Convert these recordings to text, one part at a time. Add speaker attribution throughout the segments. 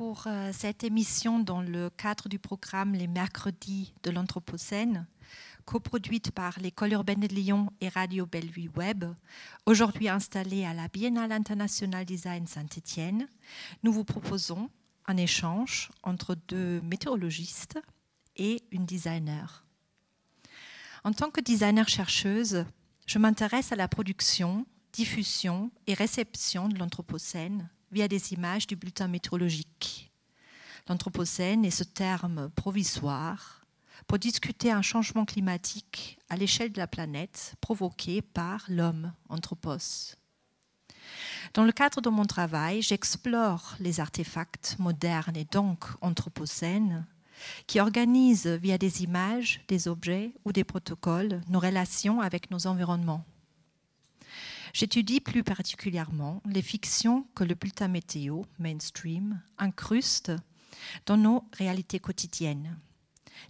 Speaker 1: Pour euh, cette émission dans le cadre du programme Les mercredis de l'Anthropocène, coproduite par l'École urbaine de Lyon et Radio Bellevue Web, aujourd'hui installée à la Biennale internationale design Saint-Étienne, nous vous proposons un échange entre deux météorologistes et une designer. En tant que designer chercheuse, je m'intéresse à la production, diffusion et réception de l'Anthropocène via des images du bulletin météorologique. L'Anthropocène est ce terme provisoire pour discuter un changement climatique à l'échelle de la planète provoqué par l'homme anthropos. Dans le cadre de mon travail, j'explore les artefacts modernes et donc anthropocènes qui organisent via des images, des objets ou des protocoles nos relations avec nos environnements. J'étudie plus particulièrement les fictions que le bulletin météo, mainstream, incruste dans nos réalités quotidiennes.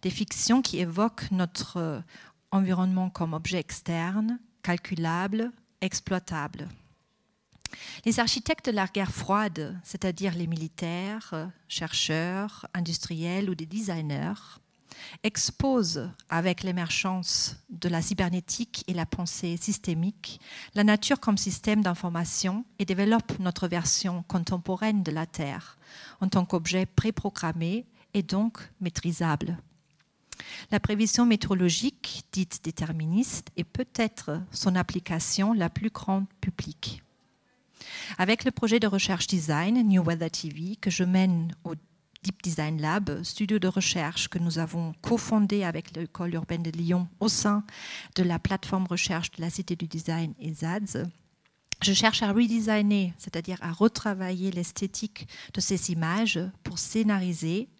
Speaker 1: Des fictions qui évoquent notre environnement comme objet externe, calculable, exploitable. Les architectes de la guerre froide, c'est-à-dire les militaires, chercheurs, industriels ou des designers, expose avec l'émergence de la cybernétique et la pensée systémique la nature comme système d'information et développe notre version contemporaine de la Terre en tant qu'objet préprogrammé et donc maîtrisable. La prévision météorologique, dite déterministe, est peut-être son application la plus grande publique. Avec le projet de recherche design New Weather TV que je mène au Deep Design Lab, studio de recherche que nous avons cofondé avec l'école urbaine de Lyon au sein de la plateforme recherche de la Cité du Design et ZADS. Je cherche à redesigner, c'est-à-dire à retravailler l'esthétique de ces images pour scénariser,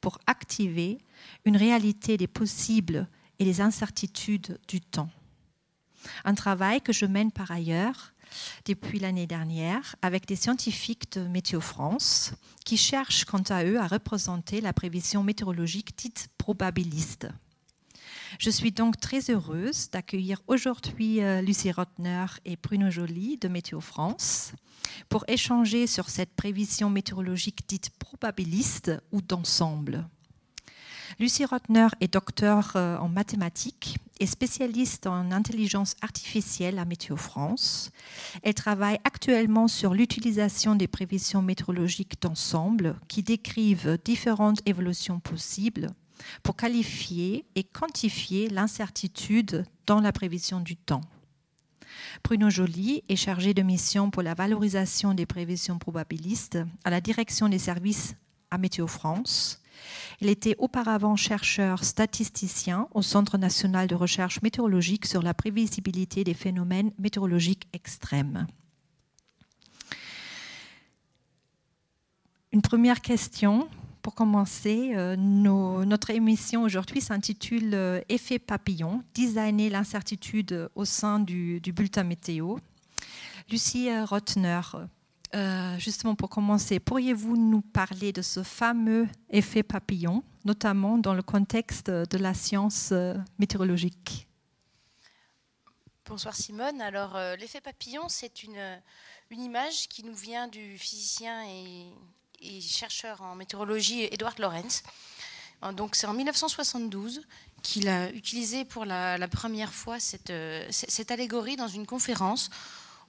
Speaker 1: pour activer une réalité des possibles et des incertitudes du temps. Un travail que je mène par ailleurs depuis l'année dernière avec des scientifiques de Météo France qui cherchent quant à eux à représenter la prévision météorologique dite probabiliste. Je suis donc très heureuse d'accueillir aujourd'hui Lucie Rotner et Bruno Joly de Météo France pour échanger sur cette prévision météorologique dite probabiliste ou d'ensemble. Lucie Rotner est docteur en mathématiques et spécialiste en intelligence artificielle à Météo France. Elle travaille actuellement sur l'utilisation des prévisions météorologiques d'ensemble qui décrivent différentes évolutions possibles pour qualifier et quantifier l'incertitude dans la prévision du temps. Bruno Joly est chargé de mission pour la valorisation des prévisions probabilistes à la direction des services à Météo France il était auparavant chercheur statisticien au Centre national de recherche météorologique sur la prévisibilité des phénomènes météorologiques extrêmes. Une première question pour commencer. Nos, notre émission aujourd'hui s'intitule Effet papillon, designer l'incertitude au sein du, du bulletin météo. Lucie Rotner, euh, justement, pour commencer, pourriez-vous nous parler de ce fameux effet papillon, notamment dans le contexte de la science météorologique?
Speaker 2: Bonsoir Simone. Alors, euh, l'effet papillon, c'est une, image qui nous vient du physicien et, et chercheur en météorologie Edward Lorenz. Donc, c'est en 1972 qu'il a utilisé pour la, la première fois cette, cette allégorie dans une conférence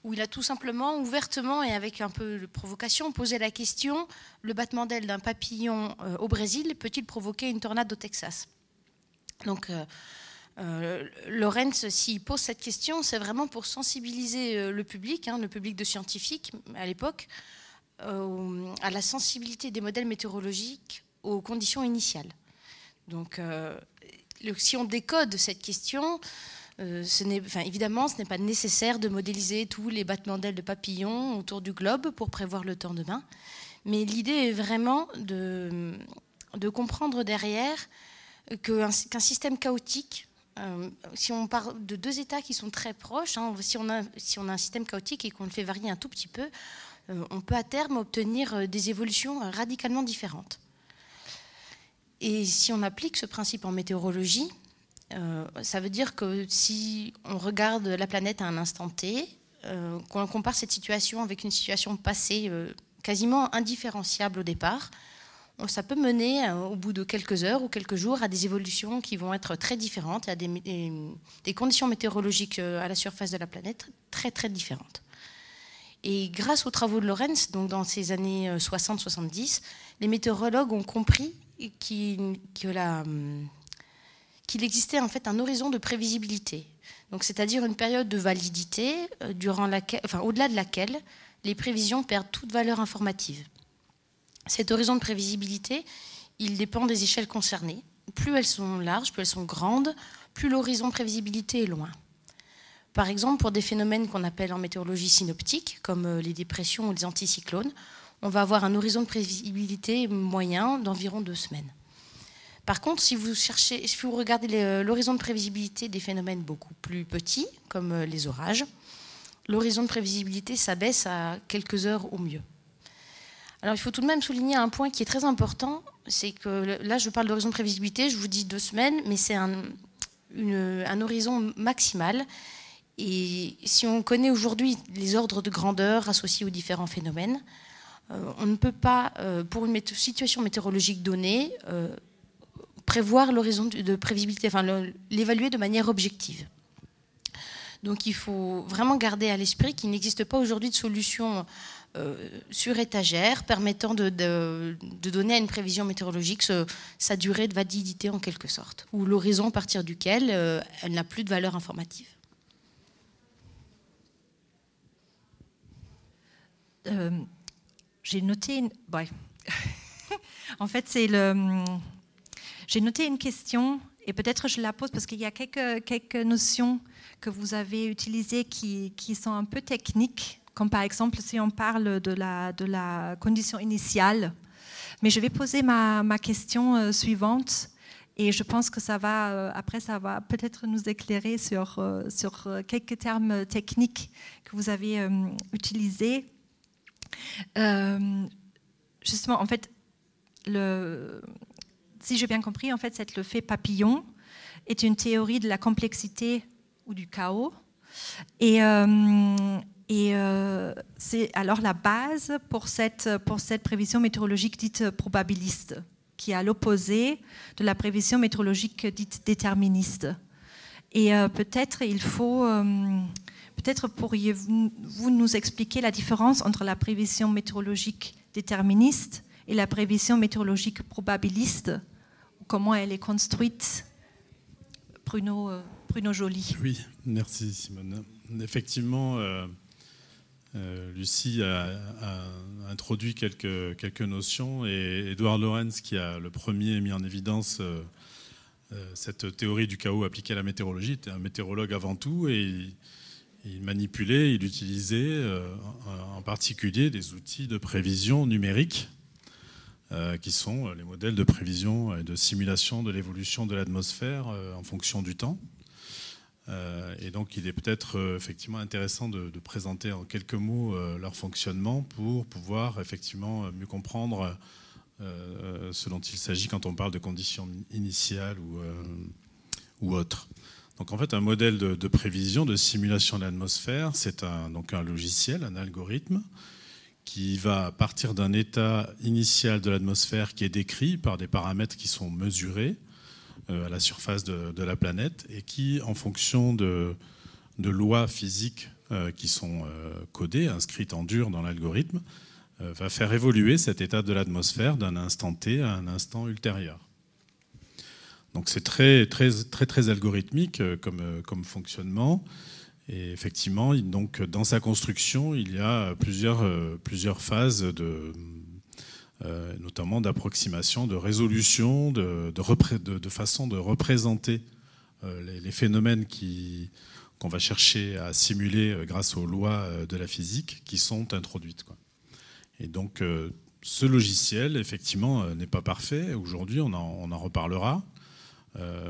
Speaker 2: où il a tout simplement, ouvertement et avec un peu de provocation, posé la question le battement d'aile d'un papillon euh, au Brésil peut-il provoquer une tornade au Texas? Donc, euh, euh, Lorenz, s'il pose cette question, c'est vraiment pour sensibiliser le public, hein, le public de scientifiques à l'époque, à la sensibilité des modèles météorologiques aux conditions initiales. Donc, si on décode cette question, euh, évidemment, ce n'est pas nécessaire de modéliser tous les battements d'ailes de papillons autour du globe pour prévoir le temps demain. Mais l'idée est vraiment de, comprendre derrière qu'un qu système chaotique si on parle de deux états qui sont très proches, hein, si, on a, si on a un système chaotique et qu'on le fait varier un tout petit peu, on peut à terme obtenir des évolutions radicalement différentes. Et si on applique ce principe en météorologie, ça veut dire que si on regarde la planète à un instant T, qu'on compare cette situation avec une situation passée quasiment indifférenciable au départ, ça peut mener euh, au bout de quelques heures ou quelques jours à des évolutions qui vont être très différentes, à des, conditions météorologiques euh, à la surface de la planète très très différentes. Et grâce aux travaux de Lorenz, donc dans ces années 60-70, euh, les météorologues ont compris qu'il existait en fait un horizon de prévisibilité. Donc, c'est-à-dire une période de validité enfin, au-delà de laquelle les prévisions perdent toute valeur informative. Cet horizon de prévisibilité, il dépend des échelles concernées. Plus elles sont larges, plus elles sont grandes, plus l'horizon de prévisibilité est loin. Par exemple, pour des phénomènes qu'on appelle en météorologie synoptique, comme euh, les dépressions ou les anticyclones, on va avoir un horizon de prévisibilité moyen d'environ deux semaines. Par contre, si vous, cherchez, si vous regardez euh, l'horizon de prévisibilité des phénomènes beaucoup plus petits, comme euh, les orages, l'horizon de prévisibilité s'abaisse à quelques heures au mieux. Alors il faut tout de même souligner un point qui est très important, c'est que là je parle d'horizon de prévisibilité, je vous dis deux semaines, mais c'est un, horizon maximal. Et si on connaît aujourd'hui les ordres de grandeur associés aux différents phénomènes, euh, on ne peut pas, pour une situation météorologique donnée, prévoir l'horizon de prévisibilité, enfin l'évaluer de manière objective. Donc il faut vraiment garder à l'esprit qu'il n'existe pas aujourd'hui de solution euh, sur étagère permettant de, donner à une prévision météorologique sa durée de validité en quelque sorte, ou l'horizon à partir duquel euh, elle n'a plus de valeur informative.
Speaker 1: Euh, j'ai noté une... en fait, c'est le... J'ai noté une question et peut-être je la pose parce qu'il y a quelques, quelques notions que vous avez utilisées qui, qui sont un peu techniques comme par exemple si on parle de la, de la condition initiale. Mais je vais poser ma, ma question euh, suivante et je pense que ça va, euh, après, ça va peut-être nous éclairer sur, euh, sur quelques termes techniques que vous avez utilisés. justement, en fait, le, si j'ai bien compris, en fait, c'est le fait papillon est une théorie de la complexité ou du chaos. Et, et euh, c'est alors la base pour cette, pour cette prévision météorologique dite probabiliste, qui est à l'opposé de la prévision météorologique dite déterministe. Et euh, peut-être il faut, euh, peut-être pourriez-vous nous expliquer la différence entre la prévision météorologique déterministe et la prévision météorologique probabiliste, comment elle est construite. Bruno, Bruno Joly.
Speaker 3: Oui, merci Simone. Effectivement, euh, Lucie a, introduit quelques, notions et Edouard Lorenz, qui a le premier mis en évidence euh, euh, cette théorie du chaos appliquée à la météorologie, était un météorologue avant tout et il, manipulait, il utilisait en particulier des outils de prévision numérique qui sont les modèles de prévision et de simulation de l'évolution de l'atmosphère en fonction du temps. Euh, et donc, il est peut-être euh, effectivement intéressant de, présenter en quelques mots euh, leur fonctionnement pour pouvoir effectivement mieux comprendre ce dont il s'agit quand on parle de conditions initiales ou, ou autres. Donc, en fait, un modèle de, prévision, de simulation de l'atmosphère, c'est donc un logiciel, un algorithme qui va partir d'un état initial de l'atmosphère qui est décrit par des paramètres qui sont mesurés euh, à la surface de, la planète et qui, en fonction de, lois physiques euh, qui sont euh, codées, inscrites en dur dans l'algorithme, va faire évoluer cet état de l'atmosphère d'un instant T à un instant ultérieur. Donc c'est très, très, très, très algorithmique comme, comme fonctionnement. Et effectivement, donc, dans sa construction, il y a plusieurs, plusieurs phases de, euh, notamment d'approximation, de résolution, de, de, façon de représenter euh, les, phénomènes qu'on va chercher à simuler euh, grâce aux lois de la physique qui sont introduites. Et donc, ce logiciel, effectivement, n'est pas parfait. Aujourd'hui, on, en, reparlera.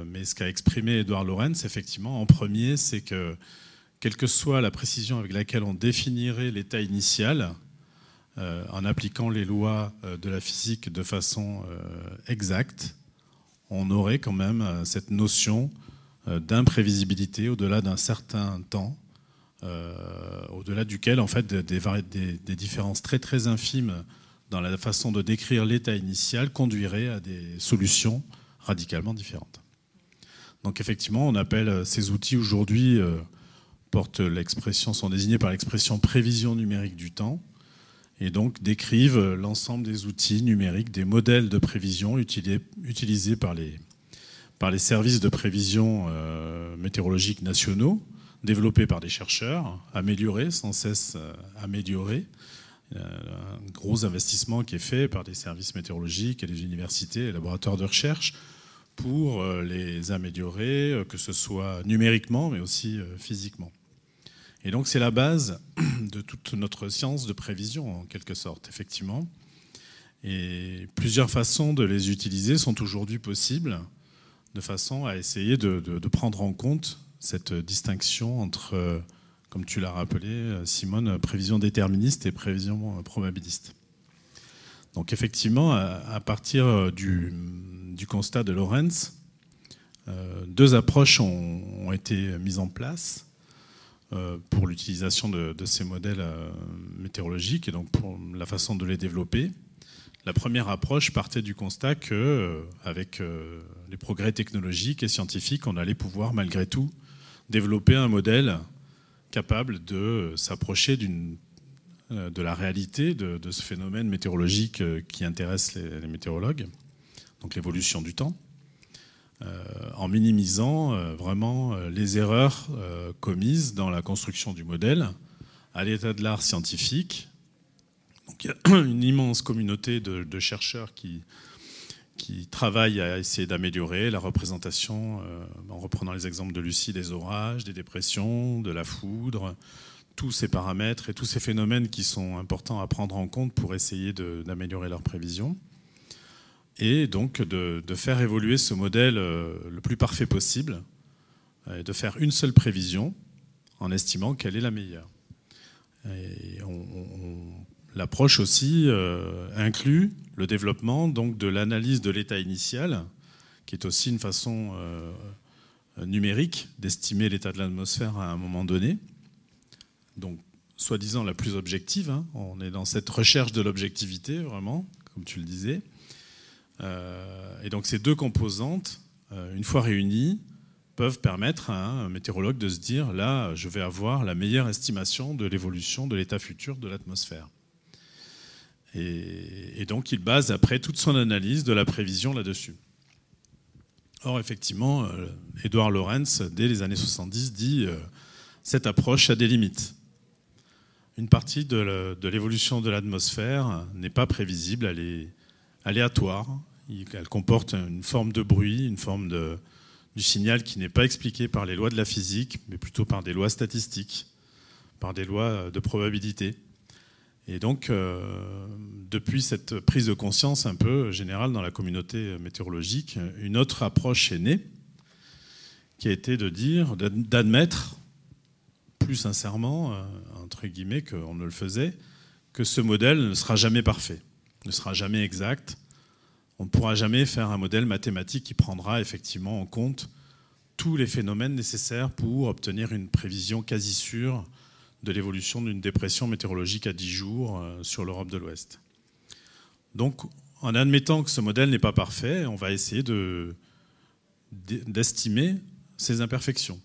Speaker 3: mais ce qu'a exprimé Edouard Lorenz, effectivement, en premier, c'est que quelle que soit la précision avec laquelle on définirait l'état initial, en appliquant les lois de la physique de façon exacte, on aurait quand même cette notion d'imprévisibilité au-delà d'un certain temps, au-delà duquel en fait des, différences très très infimes dans la façon de décrire l'état initial conduiraient à des solutions radicalement différentes. Donc effectivement, on appelle euh, ces outils aujourd'hui, euh, portent l'expression, sont désignés par l'expression prévision numérique du temps, et donc décrivent l'ensemble des outils numériques, des modèles de prévision utilisés, par, les, par les services de prévision euh, météorologique nationaux, développés par des chercheurs, améliorés, sans cesse améliorés, un gros investissement qui est fait par des services météorologiques et les universités et laboratoires de recherche pour euh, les améliorer, euh, que ce soit numériquement, mais aussi euh, physiquement. Et donc c'est la base de toute notre science de prévision, en quelque sorte, effectivement. Et plusieurs façons de les utiliser sont aujourd'hui possibles, de façon à essayer de, prendre en compte cette distinction entre, comme tu l'as rappelé, Simone, prévision déterministe et prévision probabiliste. Donc effectivement, à partir du, constat de Lorenz, euh, deux approches ont, été mises en place pour l'utilisation de, ces modèles euh, météorologiques et donc pour la façon de les développer. La première approche partait du constat que, avec les progrès technologiques et scientifiques, on allait pouvoir malgré tout développer un modèle capable de s'approcher de la réalité de, ce phénomène météorologique qui intéresse les météorologues donc l'évolution du temps, euh, en minimisant euh, vraiment euh, les erreurs commises dans la construction du modèle à l'état de l'art scientifique. Donc, il y a une immense communauté de, chercheurs qui, qui travaillent à essayer d'améliorer la représentation, en reprenant les exemples de Lucie, des orages, des dépressions, de la foudre, tous ces paramètres et tous ces phénomènes qui sont importants à prendre en compte pour essayer d'améliorer leurs prévisions et donc de, faire évoluer ce modèle euh, le plus parfait possible, et de faire une seule prévision en estimant qu'elle est la meilleure. L'approche aussi euh, inclut le développement donc, de l'analyse de l'état initial, qui est aussi une façon euh, numérique d'estimer l'état de l'atmosphère à un moment donné. Donc, soi-disant la plus objective. Hein. On est dans cette recherche de l'objectivité, vraiment, comme tu le disais. Euh, et donc ces deux composantes, euh, une fois réunies, peuvent permettre à un météorologue de se dire, là, je vais avoir la meilleure estimation de l'évolution de l'état futur de l'atmosphère. Et, donc il base après toute son analyse de la prévision là-dessus. Or, effectivement, Edouard euh, Lorenz, dès les années 70, dit cette approche a des limites. Une partie de l'évolution de l'atmosphère n'est pas prévisible, elle est aléatoire, elle comporte une forme de bruit, une forme du signal qui n'est pas expliqué par les lois de la physique, mais plutôt par des lois statistiques, par des lois de probabilité. Et donc, euh, depuis cette prise de conscience un peu générale dans la communauté météorologique, une autre approche est née, qui a été de dire, d'admettre plus sincèrement, euh, entre guillemets, qu'on ne le faisait, que ce modèle ne sera jamais parfait, ne sera jamais exact, on ne pourra jamais faire un modèle mathématique qui prendra effectivement en compte tous les phénomènes nécessaires pour obtenir une prévision quasi sûre de l'évolution d'une dépression météorologique à 10 jours euh, sur l'Europe de l'Ouest. Donc, en admettant que ce modèle n'est pas parfait, on va essayer d'estimer ses imperfections.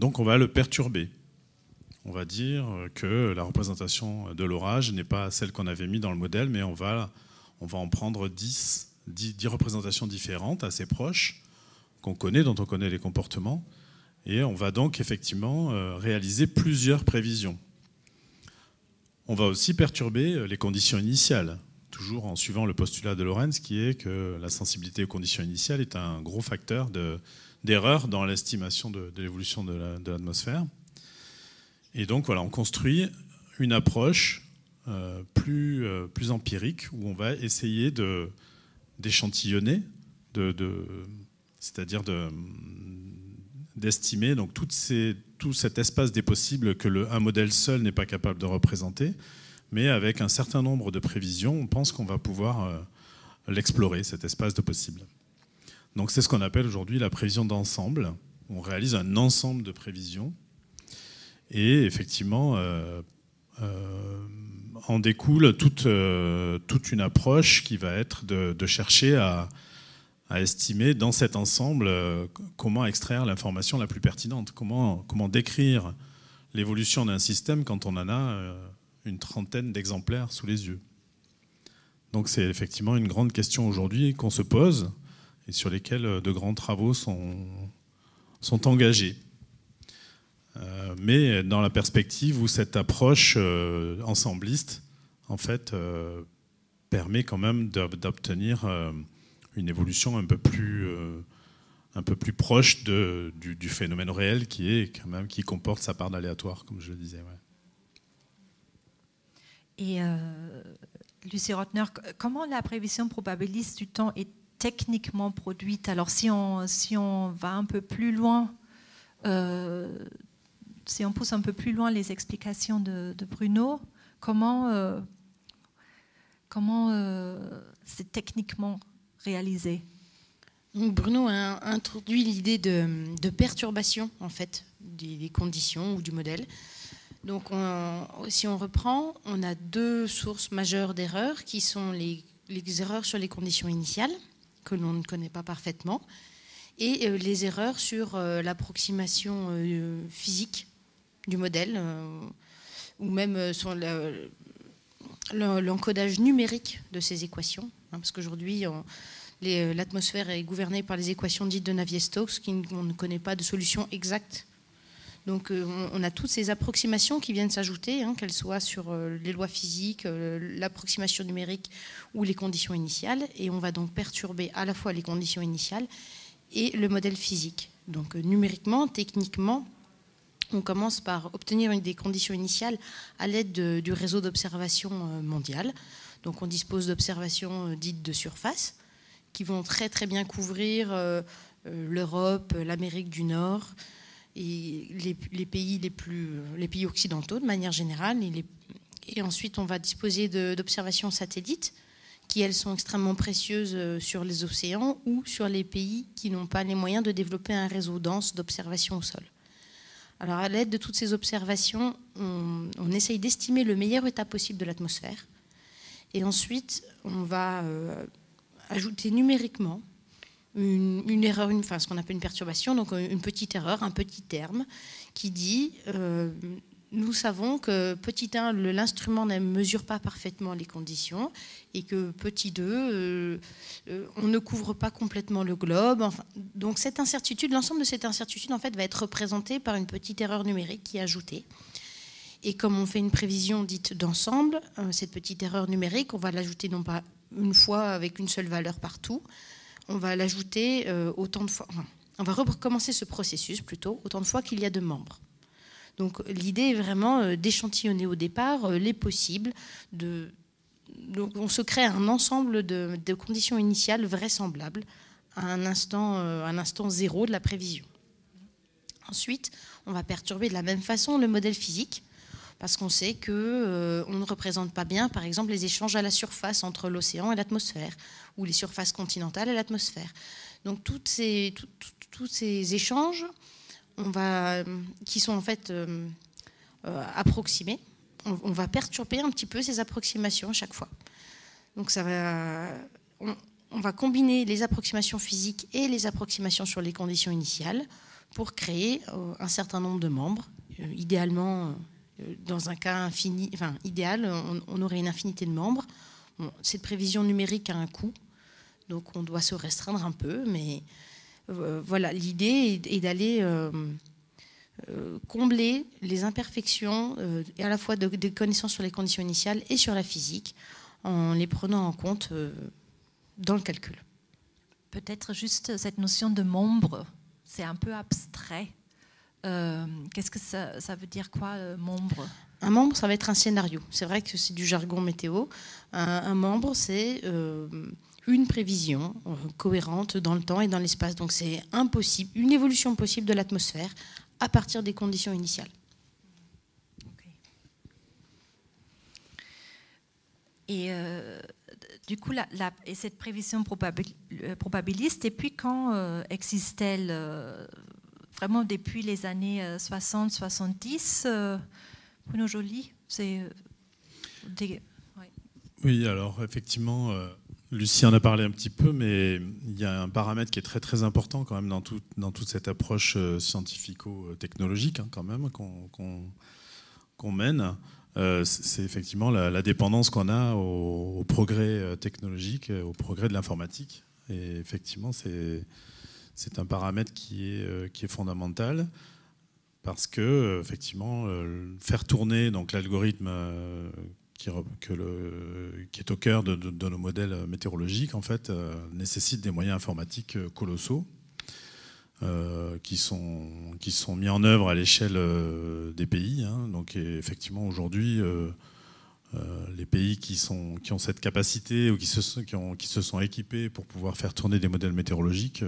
Speaker 3: Donc, on va le perturber. On va dire que la représentation de l'orage n'est pas celle qu'on avait mis dans le modèle, mais on va, on va en prendre 10 dix, représentations différentes, assez proches, qu'on connaît, dont on connaît les comportements. Et on va donc effectivement euh, réaliser plusieurs prévisions. On va aussi perturber euh, les conditions initiales, toujours en suivant le postulat de Lorenz, qui est que la sensibilité aux conditions initiales est un gros facteur d'erreur dans l'estimation de, l'évolution de l'atmosphère. et donc voilà, on construit une approche euh, plus, plus empirique où on va essayer de, d'échantillonner, c'est-à-dire d'estimer donc tout cet espace des possibles que le, un modèle seul n'est pas capable de représenter, mais avec un certain nombre de prévisions, on pense qu'on va pouvoir euh, l'explorer, cet espace de possibles. Donc c'est ce qu'on appelle aujourd'hui la prévision d'ensemble. On réalise un ensemble de prévisions et effectivement, euh, euh, en découle toute, toute, une approche qui va être de, chercher à, estimer dans cet ensemble comment extraire l'information la plus pertinente, comment, décrire l'évolution d'un système quand on en a une trentaine d'exemplaires sous les yeux. Donc c'est effectivement une grande question aujourd'hui qu'on se pose et sur lesquelles euh, de grands travaux sont engagés. Euh, mais dans la perspective où cette approche euh, ensembliste, en fait, permet quand même d'obtenir une évolution un peu plus, un peu plus proche de, du, phénomène réel qui est quand même qui comporte sa part d'aléatoire, comme je le disais.
Speaker 1: Et euh, Lucie Rotner, comment la prévision probabiliste du temps est techniquement produite? Alors si on, si on va un peu plus loin, euh, si on pousse un peu plus loin les explications de, Bruno, comment, euh, comment c'est techniquement réalisé
Speaker 2: Bruno a introduit l'idée de, perturbation en fait des conditions ou du modèle. Donc, si on reprend, on a deux sources majeures d'erreurs qui sont les, erreurs sur les conditions initiales, que l'on ne connaît pas parfaitement, et euh, les erreurs sur euh, l'approximation euh, physique du modèle, ou même sur l'encodage numérique de ces équations. Hein, parce qu'aujourd'hui, l'atmosphère est gouvernée par les équations dites de Navier-Stokes, on ne connaît pas de solution exacte donc euh, on a toutes ces approximations qui viennent s'ajouter, hein, qu'elles soient sur euh, les lois physiques, euh, l'approximation numérique ou les conditions initiales. Et on va donc perturber à la fois les conditions initiales et le modèle physique. Donc numériquement, techniquement, on commence par obtenir des conditions initiales à l'aide du réseau d'observation mondial. Donc on dispose d'observations dites de surface qui vont très très bien couvrir l'Europe, l'Amérique du Nord, et les, pays occidentaux de manière générale et, et ensuite on va disposer d'observations satellites qui elles sont extrêmement précieuses euh, sur les océans ou sur les pays qui n'ont pas les moyens de développer un réseau dense d'observation au sol. Alors à l'aide de toutes ces observations, on, essaye d'estimer le meilleur état possible de l'atmosphère. Et ensuite on va euh, ajouter numériquement une, erreur, une, enfin, ce qu'on appelle une perturbation, donc euh, une petite erreur, un petit terme, qui dit euh, nous savons que petit 1, l'instrument ne mesure pas parfaitement les conditions et que petit 2, euh, on ne couvre pas complètement le globe. Donc cette incertitude, l'ensemble de cette incertitude en fait va être représentée par une petite erreur numérique qui est ajoutée. Et comme on fait une prévision dite d'ensemble, cette petite erreur numérique, on va l'ajouter non pas une fois avec une seule valeur partout, on va l'ajouter euh, autant de fois. on va recommencer ce processus plutôt autant de fois qu'il y a de membres. Donc l'idée est vraiment euh, d'échantillonner au départ euh, les possibles. On se crée un ensemble de, conditions initiales vraisemblables à un instant, zéro de la prévision. Ensuite, on va perturber de la même façon le modèle physique parce qu'on sait que euh, on ne représente pas bien, par exemple, les échanges à la surface entre l'océan et l'atmosphère, ou les surfaces continentales et l'atmosphère. Donc tous ces échanges, on va, qui sont en fait euh, euh, approximés, on, va perturber un petit peu ces approximations à chaque fois. Donc on, va combiner les approximations physiques et les approximations sur les conditions initiales pour créer un certain nombre de membres, idéalement dans un cas infini, enfin, idéal, on, aurait une infinité de membres. cette prévision numérique a un coût, donc on doit se restreindre un peu, mais euh, voilà, l'idée est, d'aller euh, euh, combler les imperfections à la fois des connaissances sur les conditions initiales et sur la physique en les prenant en compte dans le calcul.
Speaker 1: Peut-être juste cette notion de membre, c'est un peu abstrait. Euh, qu'est-ce que ça, veut dire quoi, euh, membre?
Speaker 2: Un membre, ça va être un scénario. C'est vrai que c'est du jargon météo. Un, membre, c'est euh, une prévision cohérente dans le temps et dans l'espace. Donc c'est impossible, une évolution possible de l'atmosphère à partir des conditions initiales.
Speaker 1: Et du coup, la, et cette prévision probabiliste, et puis quand existe-t-elle vraiment depuis les années 60-70 euh, euh, Bruno Joly, c'est
Speaker 3: euh, Oui, alors effectivement, Lucie en a parlé un petit peu, mais il y a un paramètre qui est très très important quand même dans, dans toute cette approche scientifico-technologique hein, quand même qu'on mène. c'est effectivement la, dépendance qu'on a au, progrès technologique, au progrès de l'informatique. Et effectivement, c'est un paramètre qui est, euh, qui est fondamental parce que euh, effectivement euh, faire tourner donc l'algorithme qui, est au cœur de, nos modèles météorologiques en fait nécessite des moyens informatiques colossaux qui, sont, qui sont mis en œuvre à l'échelle des pays. Hein. Donc effectivement aujourd'hui les pays qui, sont, qui ont cette capacité ou qui se, qui, ont, qui se sont équipés pour pouvoir faire tourner des modèles météorologiques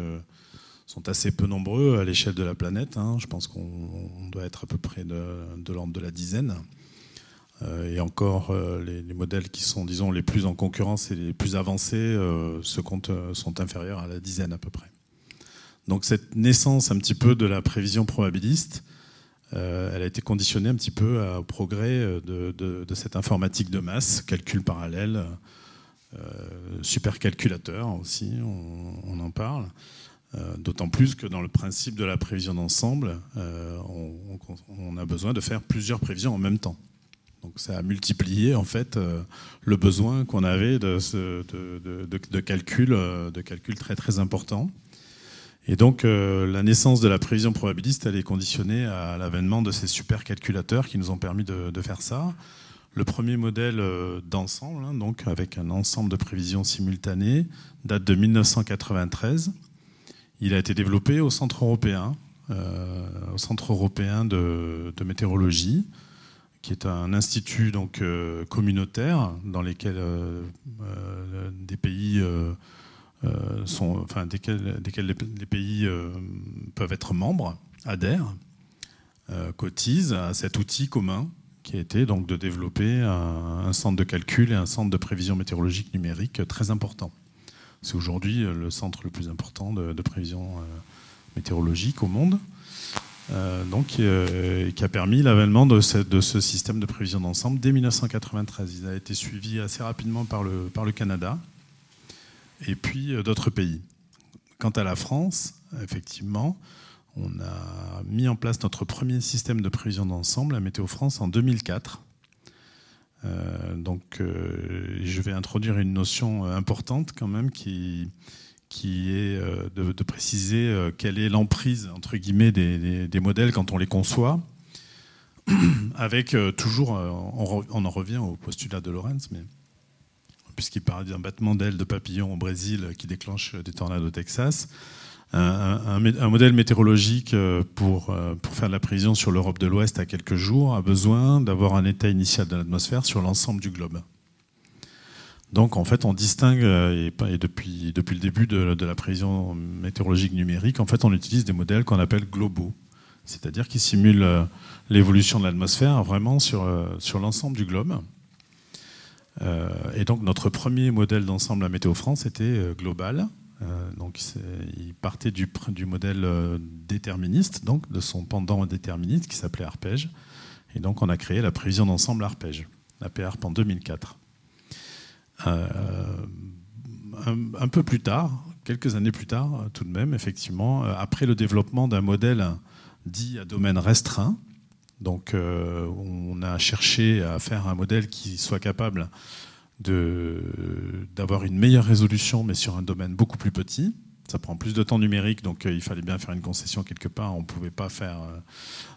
Speaker 3: sont assez peu nombreux à l'échelle de la planète. Hein. Je pense qu'on doit être à peu près de, l'ordre de la dizaine. Euh, et encore, euh, les, modèles qui sont, disons, les plus en concurrence et les plus avancés euh, se comptent, sont inférieurs à la dizaine à peu près. Donc cette naissance un petit peu de la prévision probabiliste, elle a été conditionnée un petit peu au progrès de, cette informatique de masse, calcul parallèle, supercalculateur aussi, on en parle. Euh, d'autant plus que dans le principe de la prévision d'ensemble, euh, on, a besoin de faire plusieurs prévisions en même temps. Donc ça a multiplié en fait euh, le besoin qu'on avait de, de calcul très très. Et donc la naissance de la prévision probabiliste, elle est conditionnée à l'avènement de ces supercalculateurs qui nous ont permis de, faire ça. Le premier modèle d'ensemble, hein, donc avec un ensemble de prévisions simultanées, date de 1993. Il a été développé au Centre européen, euh, au Centre européen de, météorologie, qui est un institut donc euh, communautaire dans lequel euh, des pays sont, enfin, desquels, les, pays peuvent être membres, adhèrent, cotisent à cet outil commun qui a été donc de développer un centre de calcul et un centre de prévision météorologique numérique très important. C'est aujourd'hui euh, le centre le plus important de, prévision euh, météorologique au monde. Euh, donc, qui a permis l'avènement de, ce système de prévision d'ensemble dès 1993. Il a été suivi assez rapidement par le, Canada et puis d'autres pays. Quant à la France, effectivement, on a mis en place notre premier système de prévision d'ensemble, la Météo France, en 2004. Euh, donc, euh, je vais introduire une notion importante quand même qui, qui est euh, de, préciser quelle est l'emprise entre guillemets des, modèles quand on les conçoit, avec toujours, on, en revient au postulat de Lorenz, mais puisqu'il parle d'un battement d'ailes de papillon au Brésil qui déclenche des tornades au Texas un, modèle météorologique euh, pour, euh, pour faire de la prévision sur l'Europe de l'Ouest à quelques jours a besoin d'avoir un état initial de l'atmosphère sur l'ensemble du globe. Donc en fait, on distingue, euh, et, depuis, le début de, la prévision météorologique numérique, en fait, on utilise des modèles qu'on appelle globaux, c'est-à-dire qui simulent l'évolution de l'atmosphère vraiment sur, sur l'ensemble du globe. et donc notre premier modèle d'ensemble à Météo France était global, euh, donc il partait du, modèle euh, déterministe, donc de son pendant déterministe qui s'appelait arpège. Et donc on a créé la prévision d'ensemble arpège, la PARP en 2004. Euh, un, peu plus tard, quelques années plus tard tout de même, effectivement, après le développement d'un modèle dit à domaine restreint, donc on a cherché à faire un modèle qui soit capable d'avoir une meilleure résolution, mais sur un domaine beaucoup plus petit. Ça prend plus de temps numérique, donc euh, il fallait bien faire une concession quelque part. On ne pouvait pas faire euh,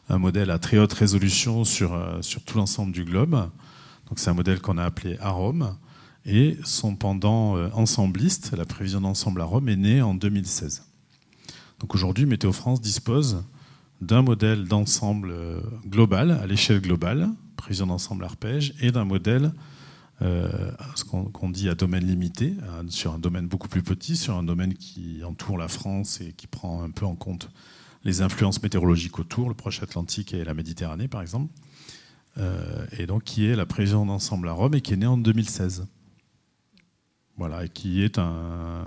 Speaker 3: un modèle à très haute résolution sur, euh, sur tout l'ensemble du globe. Donc c'est un modèle qu'on a appelé AROM. Et son pendant ensembliste, la prévision d'ensemble AROM, est né en 2016. Donc aujourd'hui, Météo France dispose d'un modèle d'ensemble global, à l'échelle globale, prévision d'ensemble arpège, et d'un modèle ce qu'on dit à domaine limité, sur un domaine beaucoup plus petit, sur un domaine qui entoure la France et qui prend un peu en compte les influences météorologiques autour, le Proche Atlantique et la Méditerranée par exemple, et donc qui est la prévision d'ensemble à Rome et qui est née en 2016. Voilà, qui est un,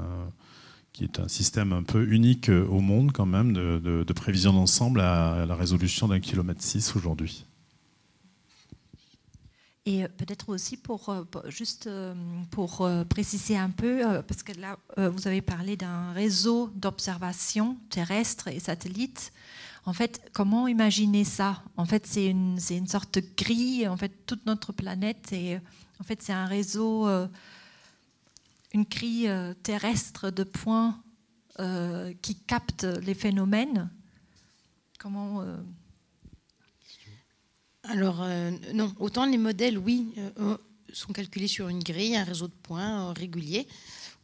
Speaker 3: qui est un système un peu unique au monde quand même de, prévision d'ensemble à la résolution d'un kilomètre 6 aujourd'hui.
Speaker 1: Et peut-être aussi pour, euh, juste euh, pour euh, préciser un peu, parce que là vous avez parlé d'un réseau d'observation terrestre et satellite. En fait, comment imaginer ça? En fait, c'est une, une, sorte de grille. En fait, toute notre planète et en fait c'est un réseau une grille euh, terrestre de points euh, qui captent les phénomènes Comment euh,
Speaker 2: Alors, non, autant les modèles, oui, sont calculés sur une grille, un réseau de points régulier.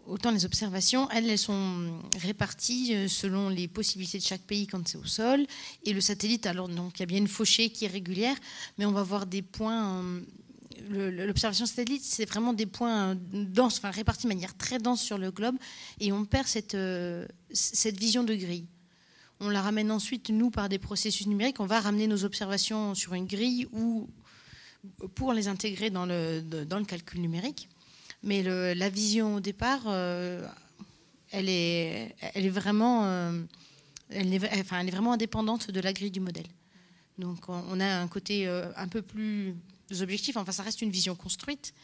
Speaker 2: Autant les observations, elles, elles sont réparties selon les possibilités de chaque pays quand c'est au sol. Et le satellite, alors, donc, il y a bien une fauchée qui est régulière, mais on va voir des points l'observation satellite, c'est vraiment des points denses, enfin répartis de manière très dense sur le globe, et on perd cette, euh, cette vision de grille. On la ramène ensuite, nous, par des processus numériques. On va ramener nos observations sur une grille ou pour les intégrer dans le, dans le calcul numérique. Mais la vision au départ, euh, elle, est, elle, est vraiment, euh, elle est vraiment indépendante de la grille du modèle. Donc on a un côté un peu plus objectifs. Enfin, ça reste une vision construite,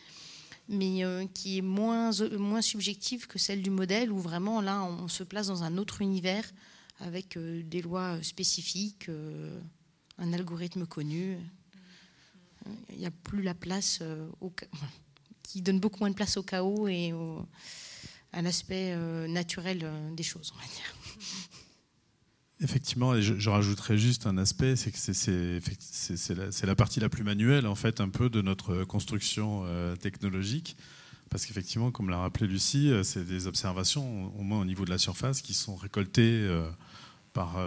Speaker 2: mais euh, qui est moins, moins subjective que celle du modèle, où vraiment là, on se place dans un autre univers avec euh, des lois spécifiques, euh, un algorithme connu. Il n'y a plus la place au, qui donne beaucoup moins de place au chaos et à l'aspect naturel des choses, on va dire.
Speaker 3: Effectivement, et je, rajouterais juste un aspect, c'est que c'est la, partie la plus manuelle en fait un peu de notre construction euh, technologique, parce qu'effectivement, comme l'a rappelé Lucie, euh, c'est des observations, au moins au niveau de la surface, qui sont récoltées euh, par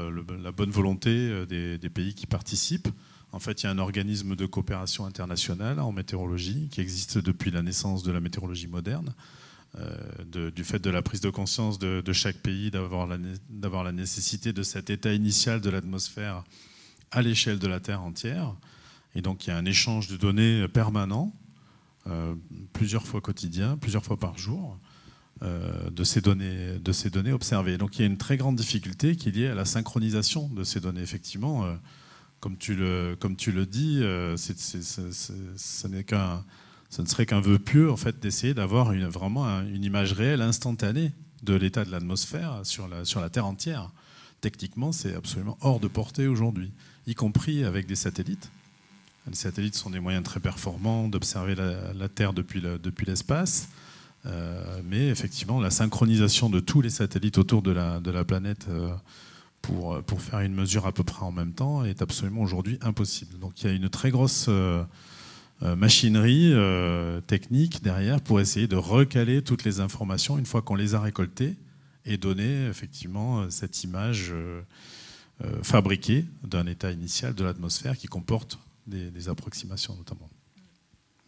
Speaker 3: la bonne volonté des, pays qui participent. En fait, il y a un organisme de coopération internationale en météorologie qui existe depuis la naissance de la météorologie moderne. Euh, du fait de la prise de conscience de, chaque pays d'avoir la, nécessité de cet état initial de l'atmosphère à l'échelle de la Terre entière. Et donc il y a un échange de données permanent, euh, plusieurs fois quotidien, plusieurs fois par jour, euh, de, ces données, observées. Donc il y a une très grande difficulté qui est liée à la synchronisation de ces données. Effectivement, comme tu le dis, ce n'est qu'un ce ne serait qu'un vœu pieux en fait d'essayer d'avoir une, vraiment une image réelle, instantanée de l'état de l'atmosphère sur la, sur la Terre entière. Techniquement, c'est absolument hors de portée aujourd'hui, y compris avec des satellites. Les satellites sont des moyens très performants d'observer la, Terre depuis l'espace. Euh, mais effectivement, la synchronisation de tous les satellites autour de la, de la planète euh, pour, pour faire une mesure à peu près en même temps est absolument aujourd'hui impossible. Donc il y a une très grosse euh, machinerie euh, technique derrière pour essayer de recaler toutes les informations une fois qu'on les a récoltées et donner effectivement euh, cette image fabriquée d'un état initial de l'atmosphère qui comporte des, approximations notamment.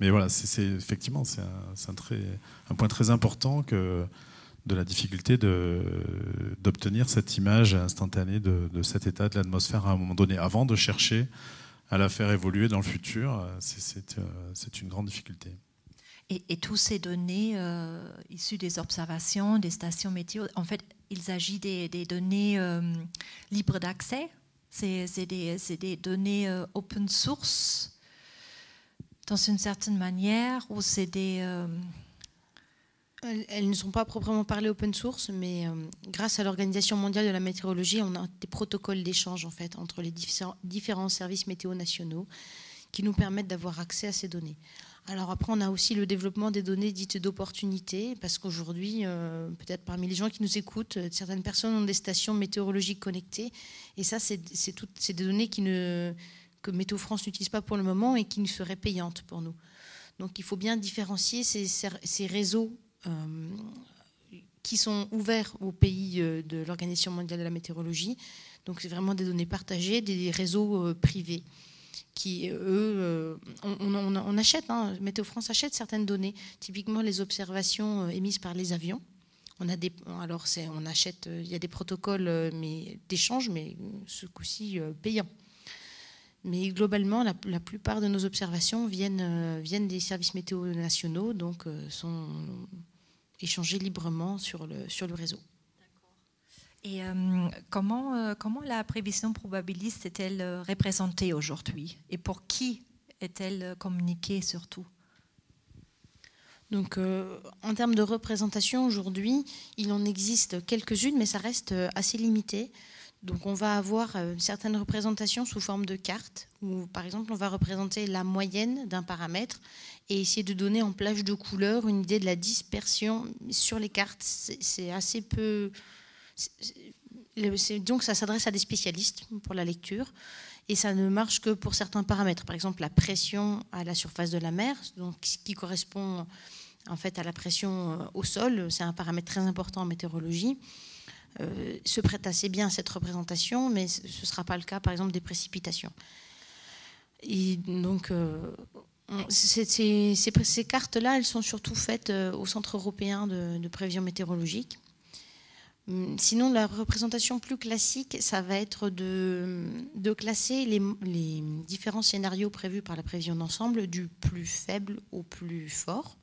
Speaker 3: Mais voilà, c'est effectivement c'est un, un, point très important que de la difficulté d'obtenir cette image instantanée de, de, cet état de l'atmosphère à un moment donné, avant de chercher à la faire évoluer dans le futur, euh, c'est une grande difficulté.
Speaker 1: Et, tous ces données euh, issues des observations des stations météo, en fait, il s'agit des, données euh, libres d'accès C'est des, données open source dans une certaine manière ou c'est des
Speaker 2: elles, ne sont pas proprement parlées open source, mais euh, grâce à l'Organisation mondiale de la météorologie, on a des protocoles d'échange en fait entre les différents services météo nationaux qui nous permettent d'avoir accès à ces données. Alors après, on a aussi le développement des données dites d'opportunité, parce qu'aujourd'hui, euh, peut-être parmi les gens qui nous écoutent, euh, certaines personnes ont des stations météorologiques connectées, et ça, c'est ces données que Météo France n'utilise pas pour le moment et qui ne seraient payantes pour nous. Donc il faut bien différencier ces, réseaux qui sont ouverts aux pays euh, de l'Organisation mondiale de la météorologie. Donc c'est vraiment des données partagées, des réseaux euh, privés. qui eux, on, achète, hein, Météo France achète certaines données, typiquement les observations émises par les avions. On a des, alors on achète, il y a des protocoles mais d'échange, mais ce coup-ci payants. Mais globalement, la, plupart de nos observations viennent, viennent des services météo nationaux, donc sont échangées librement sur le, sur le réseau.
Speaker 1: Et euh, comment, euh, comment la prévision probabiliste est-elle euh, représentée aujourd'hui? Et pour qui est-elle communiquée surtout?
Speaker 2: Donc, en termes de représentation aujourd'hui, il en existe quelques-unes, mais ça reste assez limité. Donc, on va avoir certaines représentations sous forme de cartes, où par exemple, on va représenter la moyenne d'un paramètre et essayer de donner en plage de couleurs une idée de la dispersion sur les cartes. C'est assez peu donc ça s'adresse à des spécialistes pour la lecture et ça ne marche que pour certains paramètres. Par exemple, la pression à la surface de la mer, donc qui correspond en fait à la pression euh, au sol, c'est un paramètre très important en météorologie. Euh, se prête assez bien à cette représentation, mais ce ne sera pas le cas, par exemple, des précipitations. Et donc, euh, ces, cartes-là, elles sont surtout faites au Centre européen de, prévision météorologique. Hum, sinon, la représentation plus classique, ça va être de, classer les, différents scénarios prévus par la prévision d'ensemble du plus faible au plus fort,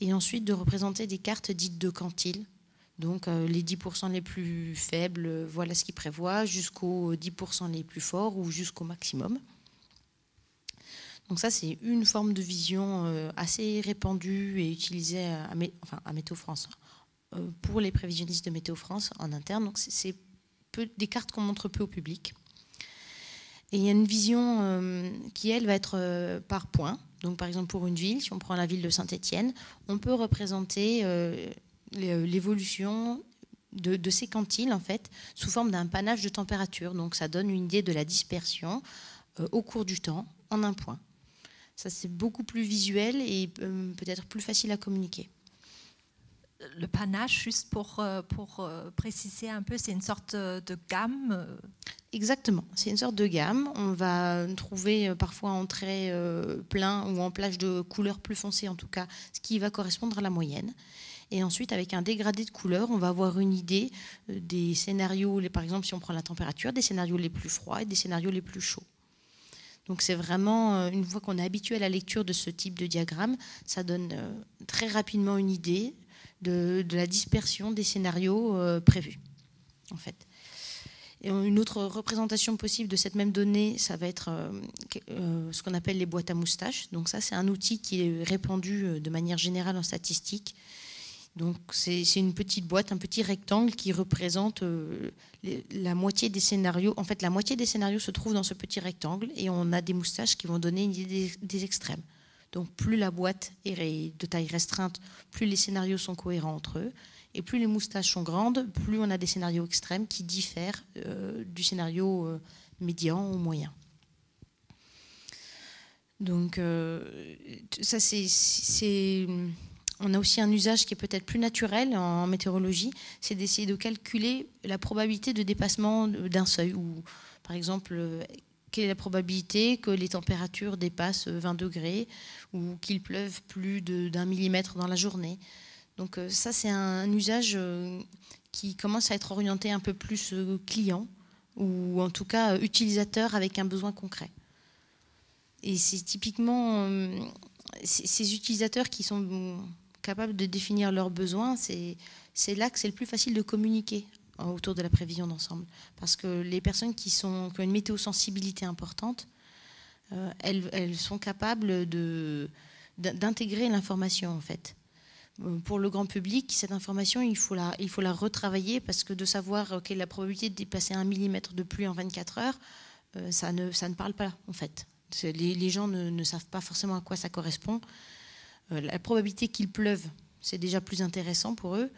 Speaker 2: et ensuite de représenter des cartes dites de quantile. Donc euh, les 10% les plus faibles, voilà ce qu'ils prévoient, jusqu'aux 10% les plus forts ou jusqu'au maximum. Donc ça, c'est une forme de vision euh, assez répandue et utilisée à, enfin, à Météo France euh, pour les prévisionnistes de Météo France en interne. Donc c'est des cartes qu'on montre peu au public. Et il y a une vision euh, qui, elle, va être par point. Donc, par exemple, pour une ville, si on prend la ville de Saint-Étienne, on peut représenter l'évolution de, ces quantiles, en fait, sous forme d'un panache de température. Donc, ça donne une idée de la dispersion au cours du temps en un point. Ça, c'est beaucoup plus visuel et peut-être plus facile à communiquer
Speaker 1: le panache, juste pour, euh, pour euh, préciser un peu, c'est une sorte de gamme euh.
Speaker 2: Exactement, c'est une sorte de gamme. On va trouver parfois en trait plein ou en plage de couleurs plus foncées en tout cas, ce qui va correspondre à la moyenne. Et ensuite, avec un dégradé de couleurs, on va avoir une idée des scénarios, par exemple si on prend la température, des scénarios les plus froids et des scénarios les plus chauds. Donc c'est vraiment, une fois qu'on est habitué à la lecture de ce type de diagramme, ça donne très rapidement une idée de, la dispersion des scénarios euh, prévus, en fait. Et une autre représentation possible de cette même donnée, ça va être euh, euh, ce qu'on appelle les boîtes à moustaches. Donc ça, c'est un outil qui est répandu de manière générale en statistique. Donc c'est une petite boîte, un petit rectangle qui représente la moitié des scénarios. En fait, la moitié des scénarios se trouve dans ce petit rectangle et on a des moustaches qui vont donner une idée des extrêmes. Donc plus la boîte est de taille restreinte, plus les scénarios sont cohérents entre eux. Et plus les moustaches sont grandes, plus on a des scénarios extrêmes qui diffèrent euh, du scénario euh, médian ou moyen. Donc euh, ça c'est, on a aussi un usage qui est peut-être plus naturel en météorologie, c'est d'essayer de calculer la probabilité de dépassement d'un seuil ou par exemple quelle est la probabilité que les températures dépassent 20 degrés ou qu'il pleuve plus d'un millimètre dans la journée. Donc euh, ça, c'est un, usage euh, qui commence à être orienté un peu plus euh, client ou en tout cas utilisateur avec un besoin concret. Et c'est typiquement ces utilisateurs qui sont capables de définir leurs besoins, c'est là que c'est le plus facile de communiquer autour de la prévision d'ensemble. Parce que les personnes qui, sont, ont une météosensibilité importante, euh, elles, sont capables d'intégrer l'information en fait. Euh, pour le grand public, cette information, il faut, la, retravailler parce que de savoir quelle est la probabilité de dépasser un millimètre de pluie en 24 heures, euh, ça, ne, parle pas en fait. Les, gens ne, savent pas forcément à quoi ça correspond. La probabilité qu'il pleuve, c'est déjà plus intéressant pour eux.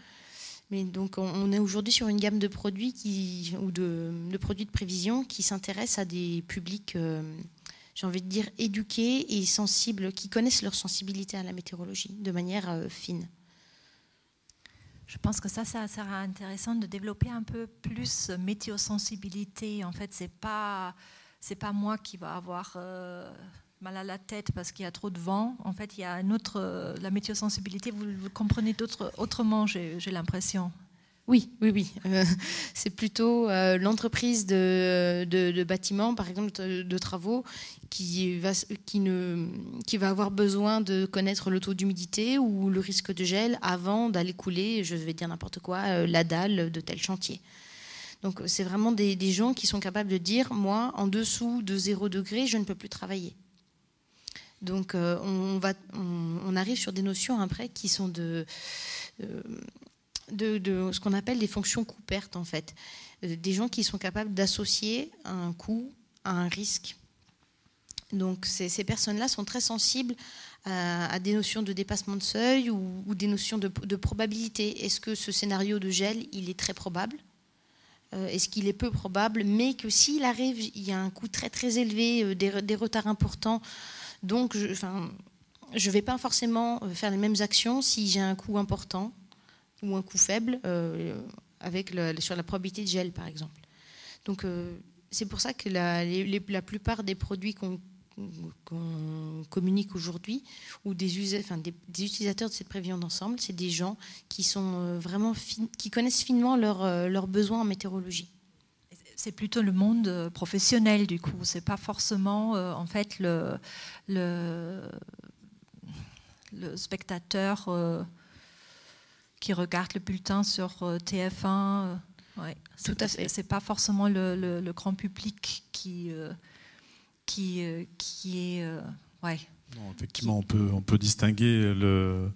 Speaker 2: Mais donc on est aujourd'hui sur une gamme de produits ou de, produits de prévision qui s'intéressent à des publics, euh, j'ai envie de dire, éduqués et sensibles, qui connaissent leur sensibilité à la météorologie de manière euh, fine.
Speaker 1: Je pense que ça, ça sera intéressant de développer un peu plus météosensibilité. En fait, c'est pas pas moi qui va avoir mal à la tête parce qu'il y a trop de vent. En fait, il y a un autre, la météosensibilité, vous, vous comprenez autrement, j'ai l'impression.
Speaker 2: Oui, oui, oui. Euh, c'est plutôt euh, l'entreprise de, bâtiments, par exemple de, travaux, qui va, qui, ne, qui va avoir besoin de connaître le taux d'humidité ou le risque de gel avant d'aller couler, je vais dire n'importe quoi, euh, la dalle de tel chantier. Donc c'est vraiment des, gens qui sont capables de dire, moi, en dessous de 0 degré, je ne peux plus travailler. Donc on, va, on, arrive sur des notions après qui sont de de, ce qu'on appelle des fonctions coût-perte, en fait. Euh, des gens qui sont capables d'associer un coût à un risque. Donc ces, personnes-là sont très sensibles à, des notions de dépassement de seuil ou, des notions de, probabilité. Est-ce que ce scénario de gel, il est très probable? Euh, Est-ce qu'il est peu probable? Mais que s'il arrive, il y a un coût très très élevé, euh, des, retards importants. Donc je ne vais pas forcément faire les mêmes actions si j'ai un coût important ou un coût faible euh, avec sur la probabilité de gel, par exemple. Donc, euh, c'est pour ça que la, plupart des produits qu'on communique aujourd'hui, ou des, utilisateurs de cette prévision d'ensemble, c'est des gens qui, sont euh, vraiment qui connaissent finement leurs besoins en météorologie.
Speaker 1: C'est plutôt le monde professionnel du coup. C'est pas forcément en fait le, le, le spectateur qui regardent le bulletin sur euh, TF1. Euh, ouais, Tout à fait. C'est pas forcément le, grand public qui, euh, qui, qui est. ouais.
Speaker 3: effectivement, on, peut, on peut distinguer le,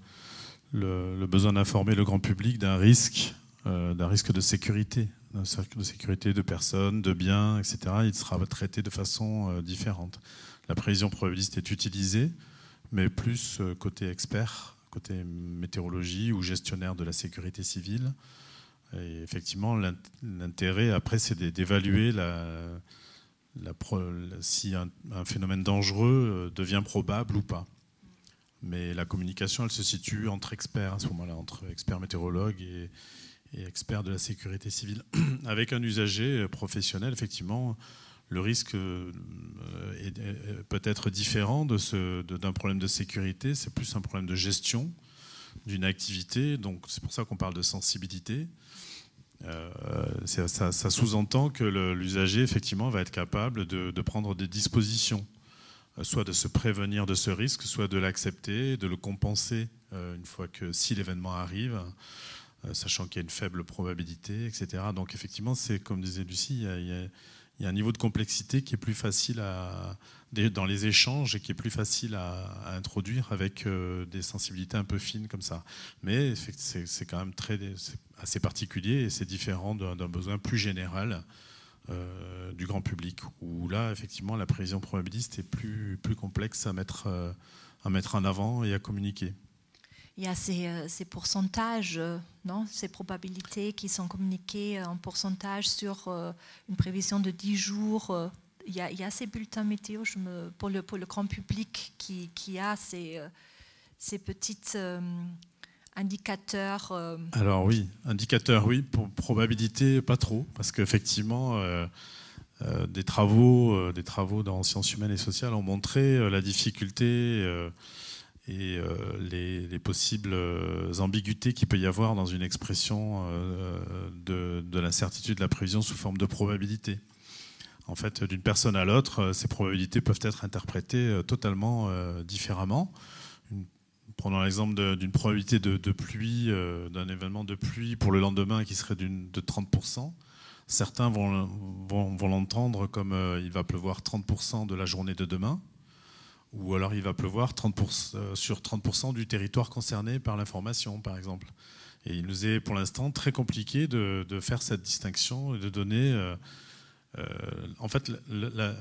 Speaker 3: le, besoin d'informer le grand public d'un risque, d'un risque de sécurité, d'un risque de sécurité de personnes, de biens, etc. Il sera traité de façon différente. La prévision probabiliste est utilisée, mais plus côté expert côté météorologie ou gestionnaire de la sécurité civile. Effectivement, l'intérêt après, c'est d'évaluer si un, phénomène dangereux euh, devient probable ou pas. Mais la communication, elle se situe entre experts à ce moment-là, entre experts météorologues et, et experts de la sécurité civile. Avec un usager professionnel, effectivement, le risque euh, peut être différent d'un problème de sécurité, c'est plus un problème de gestion d'une activité, donc c'est pour ça qu'on parle de sensibilité. Euh, ça, sous-entend que l'usager effectivement va être capable de, prendre des dispositions, euh, soit de se prévenir de ce risque, soit de l'accepter, de le compenser une fois que si l'événement arrive, sachant qu'il y a une faible probabilité, etc. Donc effectivement, c'est comme disait Lucie, il y a un niveau de complexité qui est plus facile dans les échanges et qui est plus facile à, introduire avec euh, des sensibilités un peu fines comme ça. Mais c'est quand même très, assez particulier et c'est différent d'un besoin plus général euh, du grand public, où là, effectivement, la prévision probabiliste est plus, plus complexe mettre, euh, à mettre en avant et à communiquer
Speaker 1: il y a ces, euh, pourcentages, euh, non ces probabilités qui sont communiquées en pourcentage sur euh, une prévision de 10 jours. Il y, a, ces bulletins météo pour, le, grand public qui, a ces, ces petits indicateurs.
Speaker 3: Alors oui, indicateurs oui, pour probabilité pas trop, parce qu'effectivement... des travaux, des travaux dans sciences humaines et sociales ont montré la difficulté et euh, les, possibles euh, ambiguïtés qu'il peut y avoir dans une expression euh, de, de l'incertitude de la prévision sous forme de probabilité. En fait, d'une personne à l'autre, ces probabilités peuvent être interprétées totalement différemment. Prenons l'exemple d'une probabilité de, pluie, d'un événement de pluie pour le lendemain qui serait de 30%. Certains vont, vont l'entendre comme il va pleuvoir 30% de la journée de demain, ou alors il va pleuvoir 30 euh, sur 30% du territoire concerné par l'information, par exemple. Et il nous est pour l'instant très compliqué de, faire cette distinction et de donner. Euh, euh, en fait, le,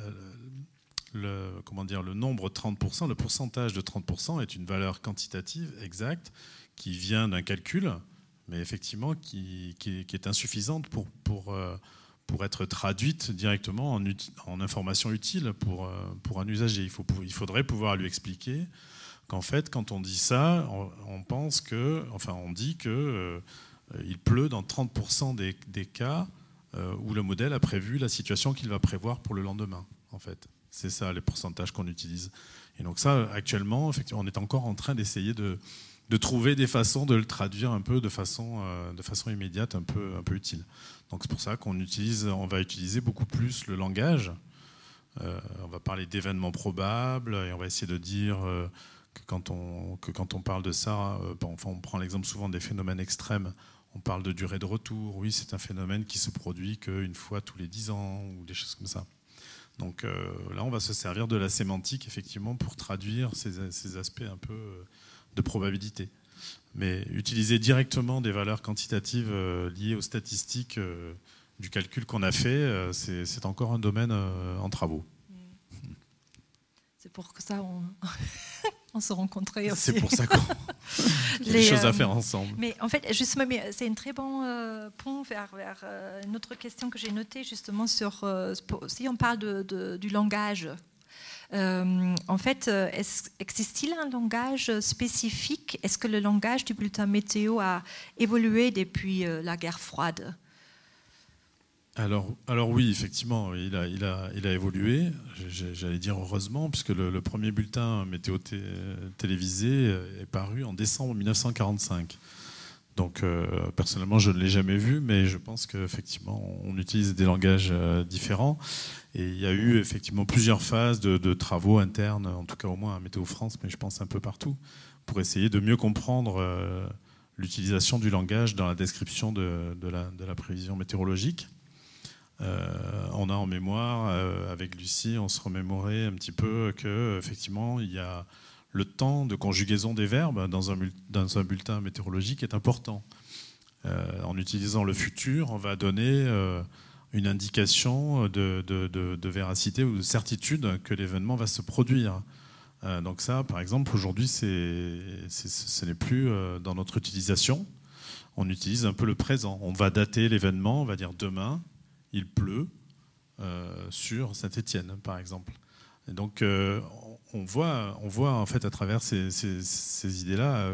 Speaker 3: nombre 30%, le pourcentage de 30% est une valeur quantitative exacte qui vient d'un calcul, mais effectivement qui, est, insuffisante pour, pour être traduite directement en, en information utile pour, euh, pour un usager. Il, faut, il faudrait pouvoir lui expliquer qu'en fait, quand on dit ça, on, pense que, enfin, on dit que euh, il pleut dans 30% des, des cas euh, où le modèle a prévu la situation qu'il va prévoir pour le lendemain. en fait. C'est ça les pourcentages qu'on utilise. Et donc ça, actuellement, effectivement, on est encore en train d'essayer de, de trouver des façons de le traduire un peu de façon, euh, de façon immédiate, un peu, un peu utile. Donc c'est pour ça qu'on utilise, on va utiliser beaucoup plus le langage. Euh, on va parler d'événements probables et on va essayer de dire euh, que, quand on, que quand on parle de ça, enfin, on prend l'exemple souvent des phénomènes extrêmes. On parle de durée de retour. Oui, c'est un phénomène qui se produit qu'une fois tous les dix ans ou des choses comme ça. Donc là, on va se servir de la sémantique effectivement pour traduire ces, ces aspects un peu de probabilité. Mais utiliser directement des valeurs quantitatives euh, liées aux statistiques euh, du calcul qu'on a fait, euh, c'est encore un domaine en travaux.
Speaker 1: C'est pour ça on, on se rencontrait aussi.
Speaker 3: C'est pour ça qu'on a des choses à faire ensemble.
Speaker 1: Mais en fait, justement, c'est un très bon pont vers, vers une autre question que j'ai notée justement sur si on parle de, du langage euh, en fait, euh, existe-t-il un langage spécifique? Est-ce que le langage du bulletin météo a évolué depuis euh, la guerre froide?
Speaker 3: Alors, alors oui, effectivement, il a, il a, il a évolué, j'allais dire heureusement, puisque le, premier bulletin météo télévisé est paru en décembre 1945. Donc personnellement, je ne l'ai jamais vu, mais je pense qu'effectivement, on utilise des langages différents. Et il y a eu effectivement plusieurs phases de, travaux internes, en tout cas au moins à Météo France, mais je pense un peu partout, pour essayer de mieux comprendre euh, l'utilisation du langage dans la description de, la, prévision météorologique. Euh, on a en mémoire, euh, avec Lucie, on se remémorait un petit peu que effectivement il y a le temps de conjugaison des verbes dans un, bulletin météorologique est important. en utilisant le futur, on va donner une indication de, véracité ou de certitude que l'événement va se produire. Euh, donc ça, par exemple, aujourd'hui, ce n'est plus euh, dans notre utilisation. On utilise un peu le présent. On va dater l'événement, on va dire demain, il pleut euh, sur Saint-Étienne, par exemple. Donc, on, voit, on voit en fait à travers ces, idées-là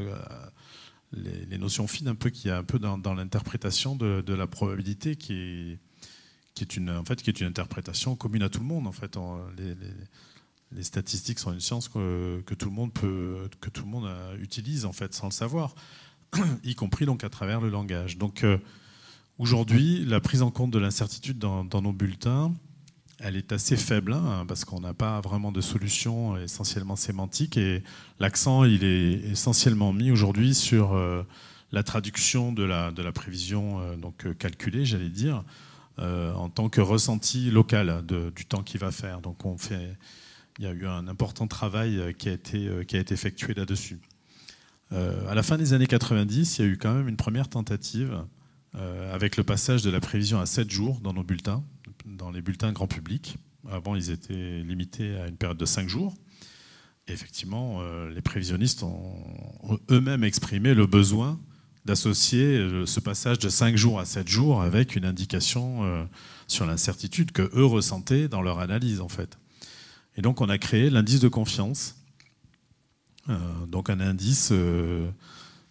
Speaker 3: les, notions fines un peu qu'il y a un peu dans, l'interprétation de, la probabilité qui est qui est une, en fait, qui est une interprétation commune à tout le monde. En fait, les, statistiques sont une science que, tout le monde peut, que tout le monde euh, utilise en fait sans le savoir, y compris donc à travers le langage. Donc euh, aujourd'hui, la prise en compte de l'incertitude dans, nos bulletins, elle est assez faible hein, parce qu'on n'a pas vraiment de solution essentiellement sémantique et l'accent il est essentiellement mis aujourd'hui sur euh, la traduction de la, de la prévision donc calculée, j'allais dire, euh, en tant que ressenti local du temps qu'il va faire. Donc on fait, il y a eu un important travail euh, qui a été, euh, qui a été effectué là-dessus. à la fin des années 90, il y a eu quand même une première tentative avec le passage de la prévision à 7 jours dans nos bulletins, dans les bulletins grand public. Avant, ils étaient limités à une période de 5 jours. Effectivement, les prévisionnistes ont eux-mêmes exprimé le besoin d'associer euh, ce passage de 5 jours à 7 jours avec une indication euh, sur l'incertitude que eux ressentaient dans leur analyse en fait. Et donc on a créé l'indice de confiance, euh, donc un indice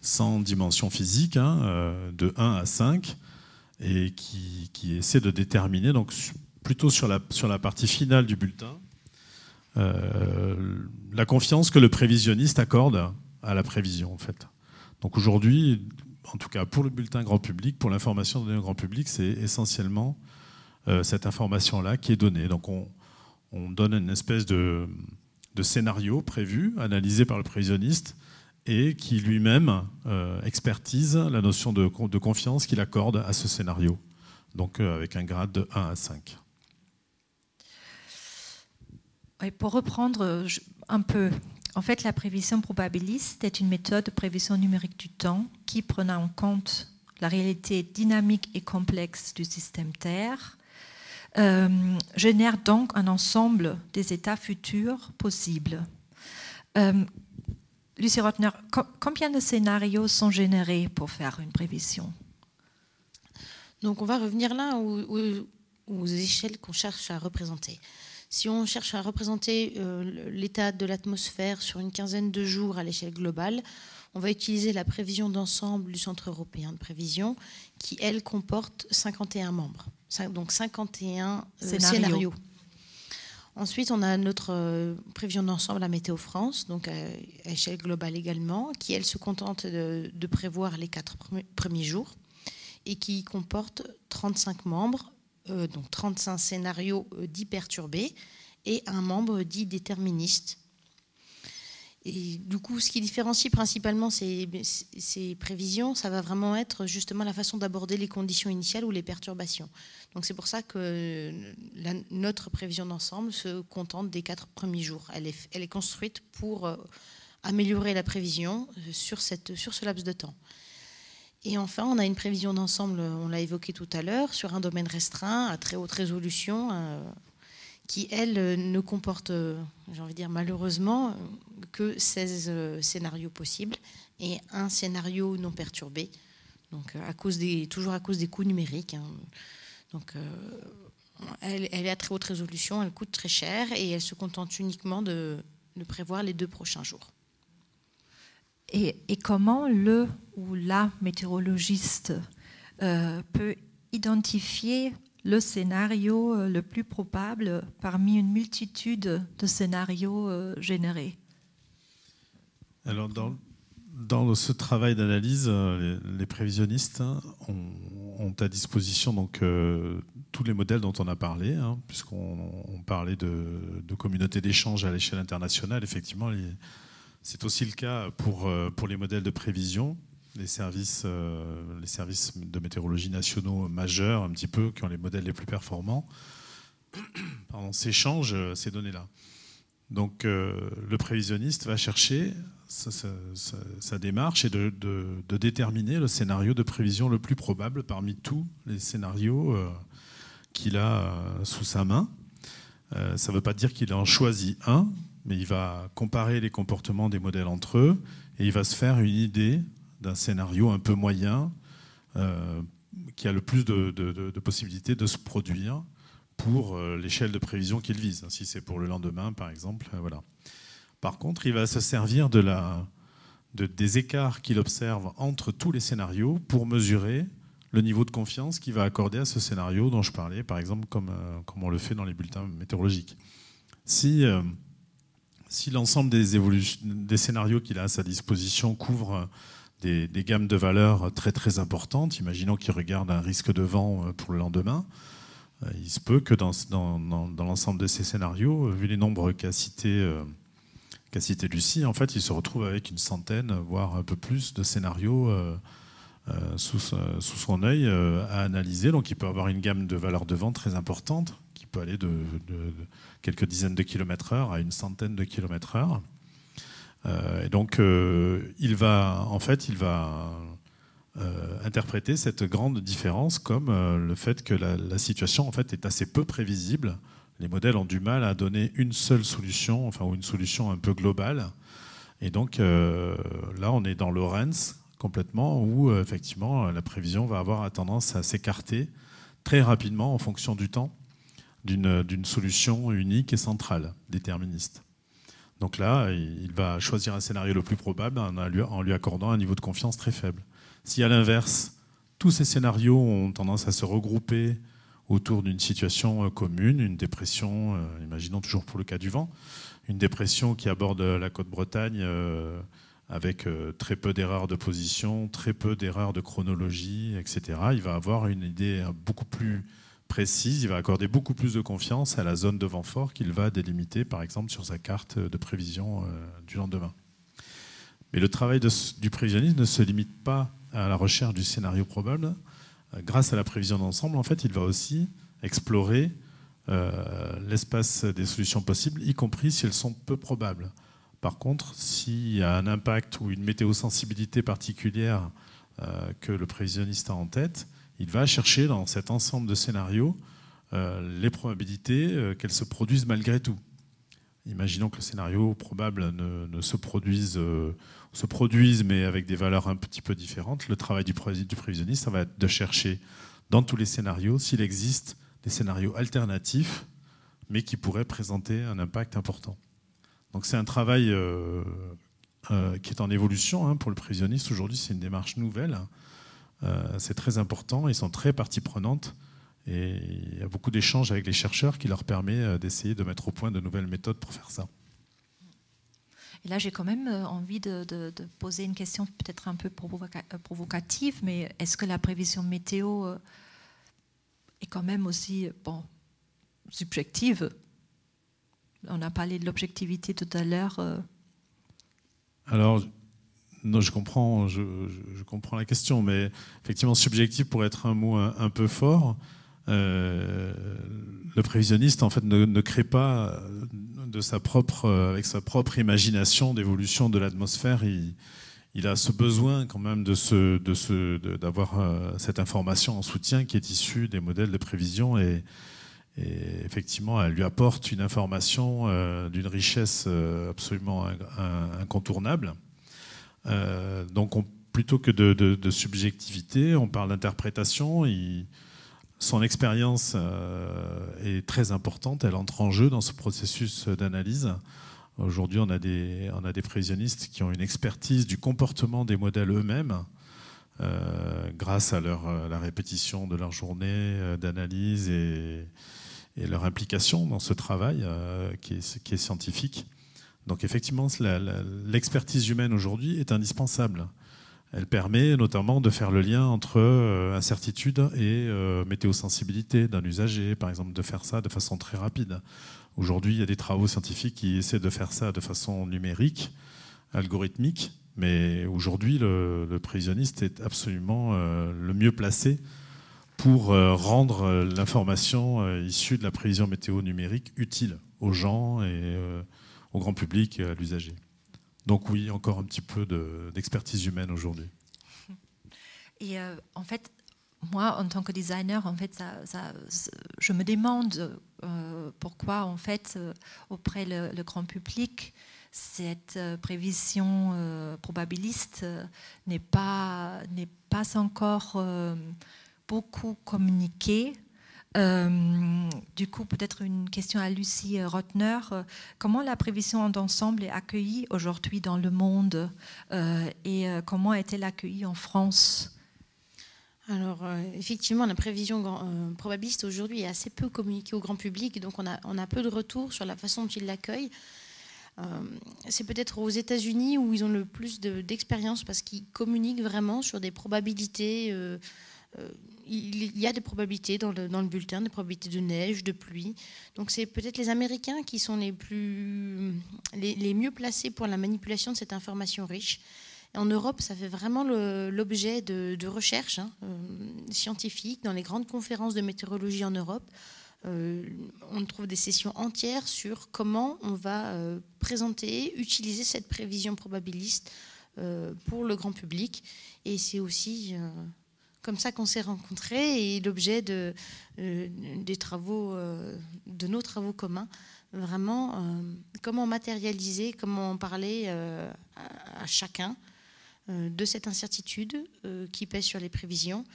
Speaker 3: sans dimension physique, hein, de 1 à 5, et qui, essaie de déterminer, donc plutôt sur la, sur la partie finale du bulletin, la confiance que le prévisionniste accorde à la prévision en fait. Donc aujourd'hui, en tout cas pour le bulletin grand public, pour l'information donnée au grand public, c'est essentiellement euh, cette information-là qui est donnée. Donc on, donne une espèce de, scénario prévu, analysé par le prévisionniste, et qui lui-même euh, expertise la notion de, confiance qu'il accorde à ce scénario, donc euh, avec un grade de 1 à 5.
Speaker 1: pour reprendre un peu en fait, la prévision probabiliste est une méthode de prévision numérique du temps qui, prenant en compte la réalité dynamique et complexe du système Terre, euh, génère donc un ensemble des états futurs possibles. Euh, Lucie Rotner, combien de scénarios sont générés pour faire une prévision?
Speaker 2: Donc on va revenir là aux échelles qu'on cherche à représenter. Si on cherche à représenter euh, l'état de l'atmosphère sur une quinzaine de jours à l'échelle globale, on va utiliser la prévision d'ensemble du Centre européen de prévision, qui, elle, comporte 51 membres, donc 51 euh, scénarios. Ensuite, on a notre prévision d'ensemble à Météo France, donc à échelle globale également, qui, elle, se contente de, de prévoir les quatre premiers jours et qui comporte 35 membres, donc 35 scénarios dits perturbés et un membre dit déterministe et du coup, ce qui différencie principalement ces, prévisions, ça va vraiment être justement la façon d'aborder les conditions initiales ou les perturbations. Donc c'est pour ça que notre prévision d'ensemble se contente des quatre premiers jours. Elle est, construite pour euh, améliorer la prévision euh, sur, ce laps de temps. Et enfin, on a une prévision d'ensemble, on l'a évoqué tout à l'heure, sur un domaine restreint, à très haute résolution, euh, qui, elle, ne comporte, j'ai envie de dire malheureusement, que 16 scénarios possibles et un scénario non perturbé, donc à cause des, toujours à cause des coûts numériques. Hein. Donc, euh, elle, est à très haute résolution, elle coûte très cher et elle se contente uniquement de, prévoir les deux prochains jours.
Speaker 1: Et, comment le ou la météorologiste euh, peut identifier le scénario euh, le plus probable parmi une multitude de scénarios euh, générés
Speaker 3: Alors, dans, dans ce travail d'analyse, euh, les, prévisionnistes hein, ont, à disposition donc, tous les modèles dont on a parlé, hein, puisqu'on parlait de, de communautés d'échange à l'échelle internationale. Effectivement, c'est aussi le cas pour, pour les modèles de prévision les services, euh, les services de météorologie nationaux majeurs, un petit peu, qui ont les modèles les plus performants, s'échangent euh, ces données-là. Donc euh, le prévisionniste va chercher sa, démarche et de, déterminer le scénario de prévision le plus probable parmi tous les scénarios qu'il a sous sa main. ça ne veut pas dire qu'il en choisit un, mais il va comparer les comportements des modèles entre eux et il va se faire une idée d'un scénario un peu moyen euh, qui a le plus de, possibilités de se produire pour euh, l'échelle de prévision qu'il vise. Si c'est pour le lendemain, par exemple, euh, voilà. Par contre, il va se servir de la, des écarts qu'il observe entre tous les scénarios pour mesurer le niveau de confiance qu'il va accorder à ce scénario dont je parlais, par exemple, comme, comme on le fait dans les bulletins météorologiques. Si, si l'ensemble des, des scénarios qu'il a à sa disposition couvre des, gammes de valeurs très très importantes. Imaginons qu'il regarde un risque de vent euh, pour le lendemain. Euh, il se peut que dans, l'ensemble de ces scénarios, vu les nombres qu'a cité, euh, Lucie, en fait, il se retrouve avec une centaine, voire un peu plus de scénarios sous, sous, son œil à analyser. Donc il peut avoir une gamme de valeurs de vent très importante, qui peut aller de, de quelques dizaines de kilomètres heure à une centaine de kilomètres heure. Euh, et donc, euh, il va, en fait, il va euh, interpréter cette grande différence comme le fait que la, situation en fait est assez peu prévisible. Les modèles ont du mal à donner une seule solution, enfin ou une solution un peu globale. Et donc là, on est dans Lorenz complètement, où effectivement la prévision va avoir tendance à s'écarter très rapidement en fonction du temps d'une solution unique et centrale, déterministe. Donc là, il va choisir un scénario le plus probable en lui accordant un niveau de confiance très faible. Si à l'inverse, tous ces scénarios ont tendance à se regrouper autour d'une situation euh, commune, une dépression, euh, imaginons toujours pour le cas du vent, une dépression qui aborde la côte Bretagne euh, avec très peu d'erreurs de position, très peu d'erreurs de chronologie, etc. Il va avoir une idée beaucoup plus il va accorder beaucoup plus de confiance à la zone de vent fort qu'il va délimiter, par exemple, sur sa carte de prévision euh, du lendemain. Mais le travail du prévisionniste ne se limite pas à la recherche du scénario probable. Euh, grâce à la prévision d'ensemble, en fait, il va aussi explorer euh, l'espace des solutions possibles, y compris si elles sont peu probables. Par contre, s'il y a un impact ou une météo-sensibilité particulière que le prévisionniste a en tête, il va chercher dans cet ensemble de scénarios euh, les probabilités euh, qu'elles se produisent malgré tout. Imaginons que le scénario probable ne, se, produise, euh, se produise, mais avec des valeurs un petit peu différentes. Le travail du, prévisionniste, ça va être de chercher dans tous les scénarios s'il existe des scénarios alternatifs, mais qui pourraient présenter un impact important. Donc c'est un travail qui est en évolution hein, pour le prévisionniste. Aujourd'hui, c'est une démarche nouvelle. Euh, c'est très important. Ils sont très partie prenante. Et il y a beaucoup d'échanges avec les chercheurs qui leur permet d'essayer de mettre au point de nouvelles méthodes pour faire ça.
Speaker 1: Et là, j'ai quand même envie de, poser une question peut-être un peu provocative, mais est-ce que la prévision météo est quand même aussi bon, subjective? On a parlé de l'objectivité tout à l'heure.
Speaker 3: Alors, non, je comprends, je, comprends la question, mais effectivement, subjectif pourrait être un mot un, peu fort. Euh, le prévisionniste, en fait, ne, crée pas de sa propre, avec sa propre imagination d'évolution de l'atmosphère. Il, a ce besoin quand même de ce, de ce, d'avoir euh, cette information en soutien qui est issue des modèles de prévision et, effectivement, elle lui apporte une information euh, d'une richesse absolument incontournable. Euh, donc, plutôt que de, subjectivité, on parle d'interprétation. Son expérience euh, est très importante, elle entre en jeu dans ce processus d'analyse. Aujourd'hui, on, a des, on prévisionnistes qui ont une expertise du comportement des modèles eux-mêmes, euh, grâce à la répétition de leur journée d'analyse et, leur implication dans ce travail qui, est, scientifique. Donc effectivement, l'expertise humaine aujourd'hui est indispensable. Elle permet notamment de faire le lien entre euh, incertitude et euh, météosensibilité d'un usager, par exemple, de faire ça de façon très rapide. Aujourd'hui, il y a des travaux scientifiques qui essaient de faire ça de façon numérique, algorithmique, mais aujourd'hui, le, prévisionniste est absolument euh, le mieux placé pour rendre l'information issue de la prévision météo numérique utile aux gens et au grand public et à l'usager. Donc oui, encore un petit peu d'expertise humaine aujourd'hui.
Speaker 1: Et euh, en fait, moi, en tant que designer, en fait, ça, je me demande euh, pourquoi, en fait, euh, auprès le, le, grand public, cette prévision probabiliste n'est pas, pas encore beaucoup communiquée euh, du coup, peut-être une question à Lucie Rotner. Comment la prévision d'ensemble est accueillie aujourd'hui dans le monde euh, et euh, comment est-elle accueillie en France?
Speaker 2: Alors, effectivement, la prévision probabiliste aujourd'hui est assez peu communiquée au grand public, donc on a peu de retours sur la façon dont ils l'accueillent. c'est peut-être aux États-Unis où ils ont le plus d'expérience parce qu'ils communiquent vraiment sur des probabilités il y a des probabilités dans le, bulletin, des probabilités de neige, de pluie. Donc c'est peut-être les Américains qui sont les, plus, les, mieux placés pour la manipulation de cette information riche. en Europe, ça fait vraiment l'objet de, de, recherches hein, euh, scientifiques dans les grandes conférences de météorologie en Europe. Euh, on trouve des sessions entières sur comment on va euh, présenter, utiliser cette prévision probabiliste pour le grand public. Et c'est aussi comme ça qu'on s'est rencontrés et l'objet de, euh, des travaux, euh, de nos travaux communs, vraiment euh, comment matérialiser, comment parler à, chacun de cette incertitude qui pèse sur les prévisions.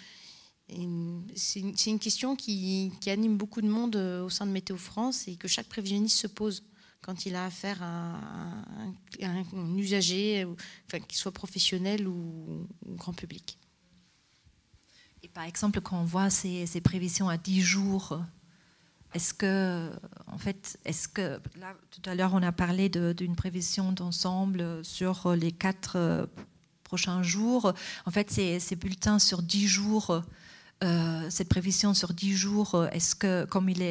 Speaker 2: C'est une, question qui, anime beaucoup de monde au sein de Météo France et que chaque prévisionniste se pose quand il a affaire à, un, usager, enfin, qu'il soit professionnel ou grand public
Speaker 1: par exemple, quand on voit ces, prévisions à 10 jours, est-ce que, en fait, est-ce que, là, tout à l'heure, on a parlé d'une prévision d'ensemble sur les quatre euh, prochains jours. En fait, ces, bulletins sur 10 jours, euh, cette prévision sur 10 jours, est-ce que, comme elle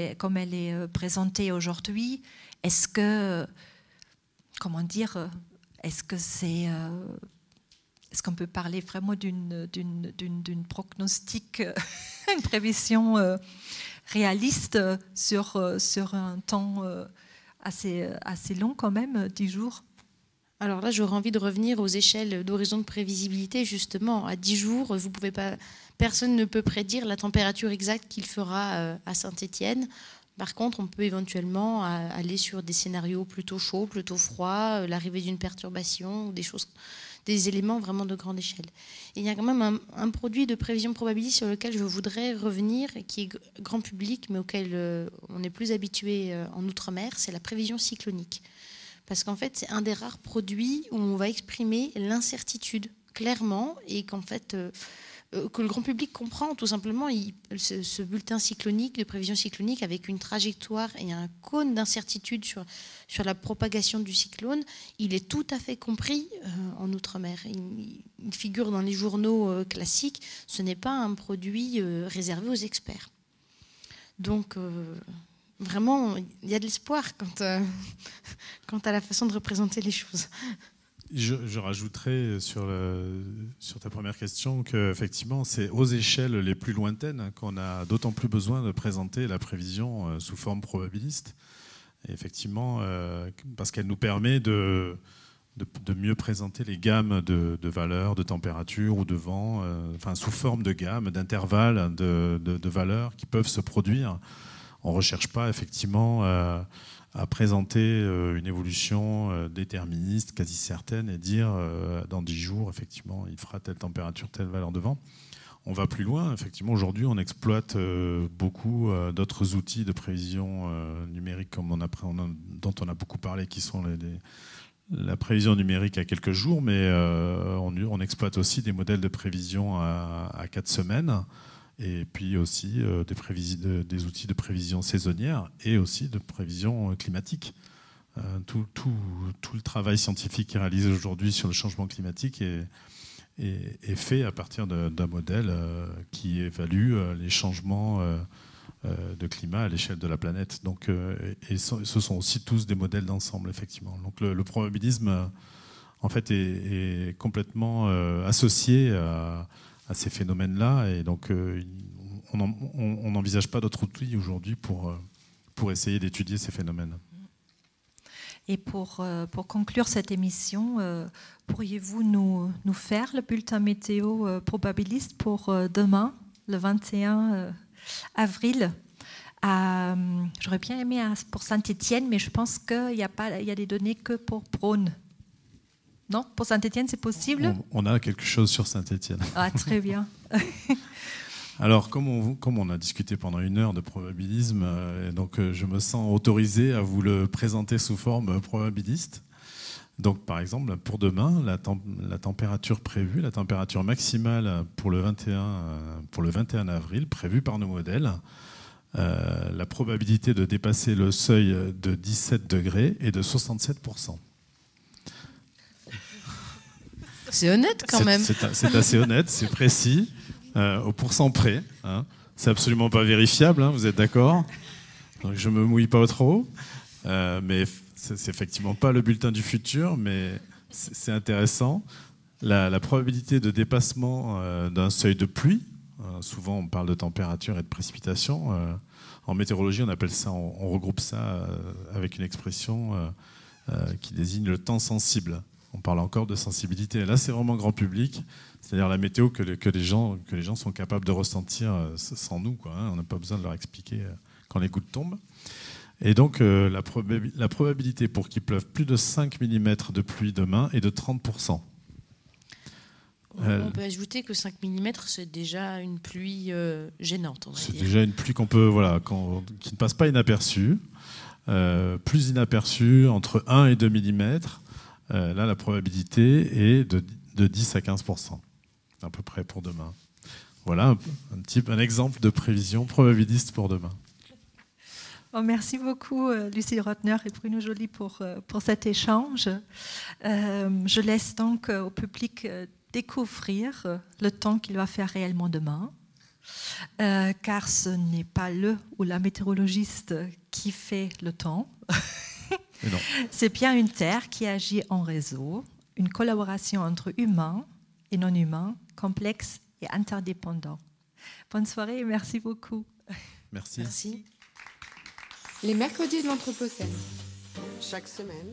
Speaker 1: est euh, présentée aujourd'hui, est-ce que, comment dire, est-ce que c'est est-ce qu'on peut parler vraiment d'une prognostic, une prévision euh, réaliste sur, euh, sur un temps euh, assez, assez long quand même, 10 jours?
Speaker 2: Alors là, j'aurais envie de revenir aux échelles d'horizon de prévisibilité. Justement, à 10 jours, vous pouvez pas, personne ne peut prédire la température exacte qu'il fera à Saint-Étienne. Par contre, on peut éventuellement aller sur des scénarios plutôt chauds, plutôt froids, l'arrivée d'une perturbation des choses des éléments vraiment de grande échelle. il y a quand même un, produit de prévision probabiliste sur lequel je voudrais revenir, qui est grand public, mais auquel euh, on est plus habitué euh, en Outre-mer, c'est la prévision cyclonique. Parce qu'en fait, c'est un des rares produits où on va exprimer l'incertitude clairement et qu'en fait, euh, que le grand public comprend tout simplement. ce, bulletin cyclonique, de prévision cyclonique, avec une trajectoire et un cône d'incertitude sur, sur la propagation du cyclone, il est tout à fait compris euh, en Outre-mer. Il, figure dans les journaux euh, classiques. Ce n'est pas un produit réservé aux experts. Donc, vraiment, il y a de l'espoir quant à la façon de représenter les choses.
Speaker 3: Je, rajouterais sur, sur ta première question qu'effectivement, c'est aux échelles les plus lointaines qu'on a d'autant plus besoin de présenter la prévision euh, sous forme probabiliste. effectivement, euh, parce qu'elle nous permet de, mieux présenter les gammes de, valeurs, de température ou de vent, euh, enfin, sous forme de gamme, d'intervalles de, valeurs qui peuvent se produire. On ne recherche pas effectivement à présenter euh, une évolution euh, déterministe, quasi certaine, et dire euh, dans 10 jours, effectivement, il fera telle température, telle valeur de vent. On va plus loin. Effectivement, aujourd'hui, on exploite beaucoup d'autres outils de prévision numérique comme on a, dont on a beaucoup parlé, qui sont la prévision numérique à quelques jours, mais on, exploite aussi des modèles de prévision à, à 4 semaines et puis aussi euh, des, outils de prévision saisonnière et aussi de prévision euh, climatique. Euh, tout, le travail scientifique qui est réalisé aujourd'hui sur le changement climatique est, fait à partir d'un modèle qui évalue les changements de climat à l'échelle de la planète. Donc, et ce sont aussi tous des modèles d'ensemble, effectivement. Donc le, probabilisme, en fait, est complètement associé à à ces phénomènes-là. Et donc, euh, on n'envisage pas d'autres outils aujourd'hui pour, euh, pour essayer d'étudier ces phénomènes.
Speaker 1: Et pour, euh, pour conclure cette émission, pourriez-vous nous, nous faire le bulletin météo probabiliste pour demain, le 21 avril? J'aurais bien aimé pour Saint-Étienne, mais je pense qu'il y, a a des données que pour Braun. Non Pour Saint-Étienne, c'est possible?
Speaker 3: On, a quelque chose sur Saint-Étienne.
Speaker 1: Ah, très bien.
Speaker 3: Alors, comme on, comme on, a discuté pendant une heure de probabilisme, euh, donc euh, je me sens autorisé à vous le présenter sous forme probabiliste. Donc, par exemple, pour demain, la, la température prévue, la température maximale pour le 21, pour le 21 avril, prévue par nos modèles, euh, la probabilité de dépasser le seuil de 17 degrés est de 67
Speaker 2: c'est honnête quand même.
Speaker 3: C'est assez honnête, c'est précis, euh, au pourcent près. Hein. C'est absolument pas vérifiable, hein, vous êtes d'accord? Donc je me mouille pas trop. Euh, mais c'est effectivement pas le bulletin du futur, mais c'est intéressant. La, probabilité de dépassement euh, d'un seuil de pluie, souvent on parle de température et de précipitation. en météorologie, on appelle ça, on regroupe ça avec une expression qui désigne le temps sensible on parle encore de sensibilité. là, c'est vraiment grand public, c'est-à-dire la météo que les, que, les gens, que les gens sont capables de ressentir euh, sans nous. Quoi, hein. On n'a pas besoin de leur expliquer euh, quand les gouttes tombent. Et donc, euh, la, la, probabilité pour qu'il pleuve plus de 5 mm de pluie demain est de 30%.
Speaker 2: On peut ajouter que 5 mm, c'est déjà une pluie gênante.
Speaker 3: C'est déjà une pluie qu'on peut, voilà, qui ne passe pas inaperçue. plus inaperçue, entre 1 et 2 mm. Euh, là, la probabilité est de, 10 à 15% à peu près pour demain. Voilà un, petit, un exemple de prévision probabiliste pour demain.
Speaker 1: Oh, merci beaucoup, euh, Lucie Rotner et Bruno Joly, pour, euh, pour cet échange. je laisse donc au public découvrir le temps qu'il va faire réellement demain, car ce n'est pas le ou la météorologiste qui fait le temps. C'est bien une Terre qui agit en réseau, une collaboration entre humains et non humains, complexe et interdépendant. Bonne soirée et merci beaucoup.
Speaker 3: Merci.
Speaker 2: Merci.
Speaker 4: Les mercredis de l'Anthropocène.
Speaker 5: Chaque semaine,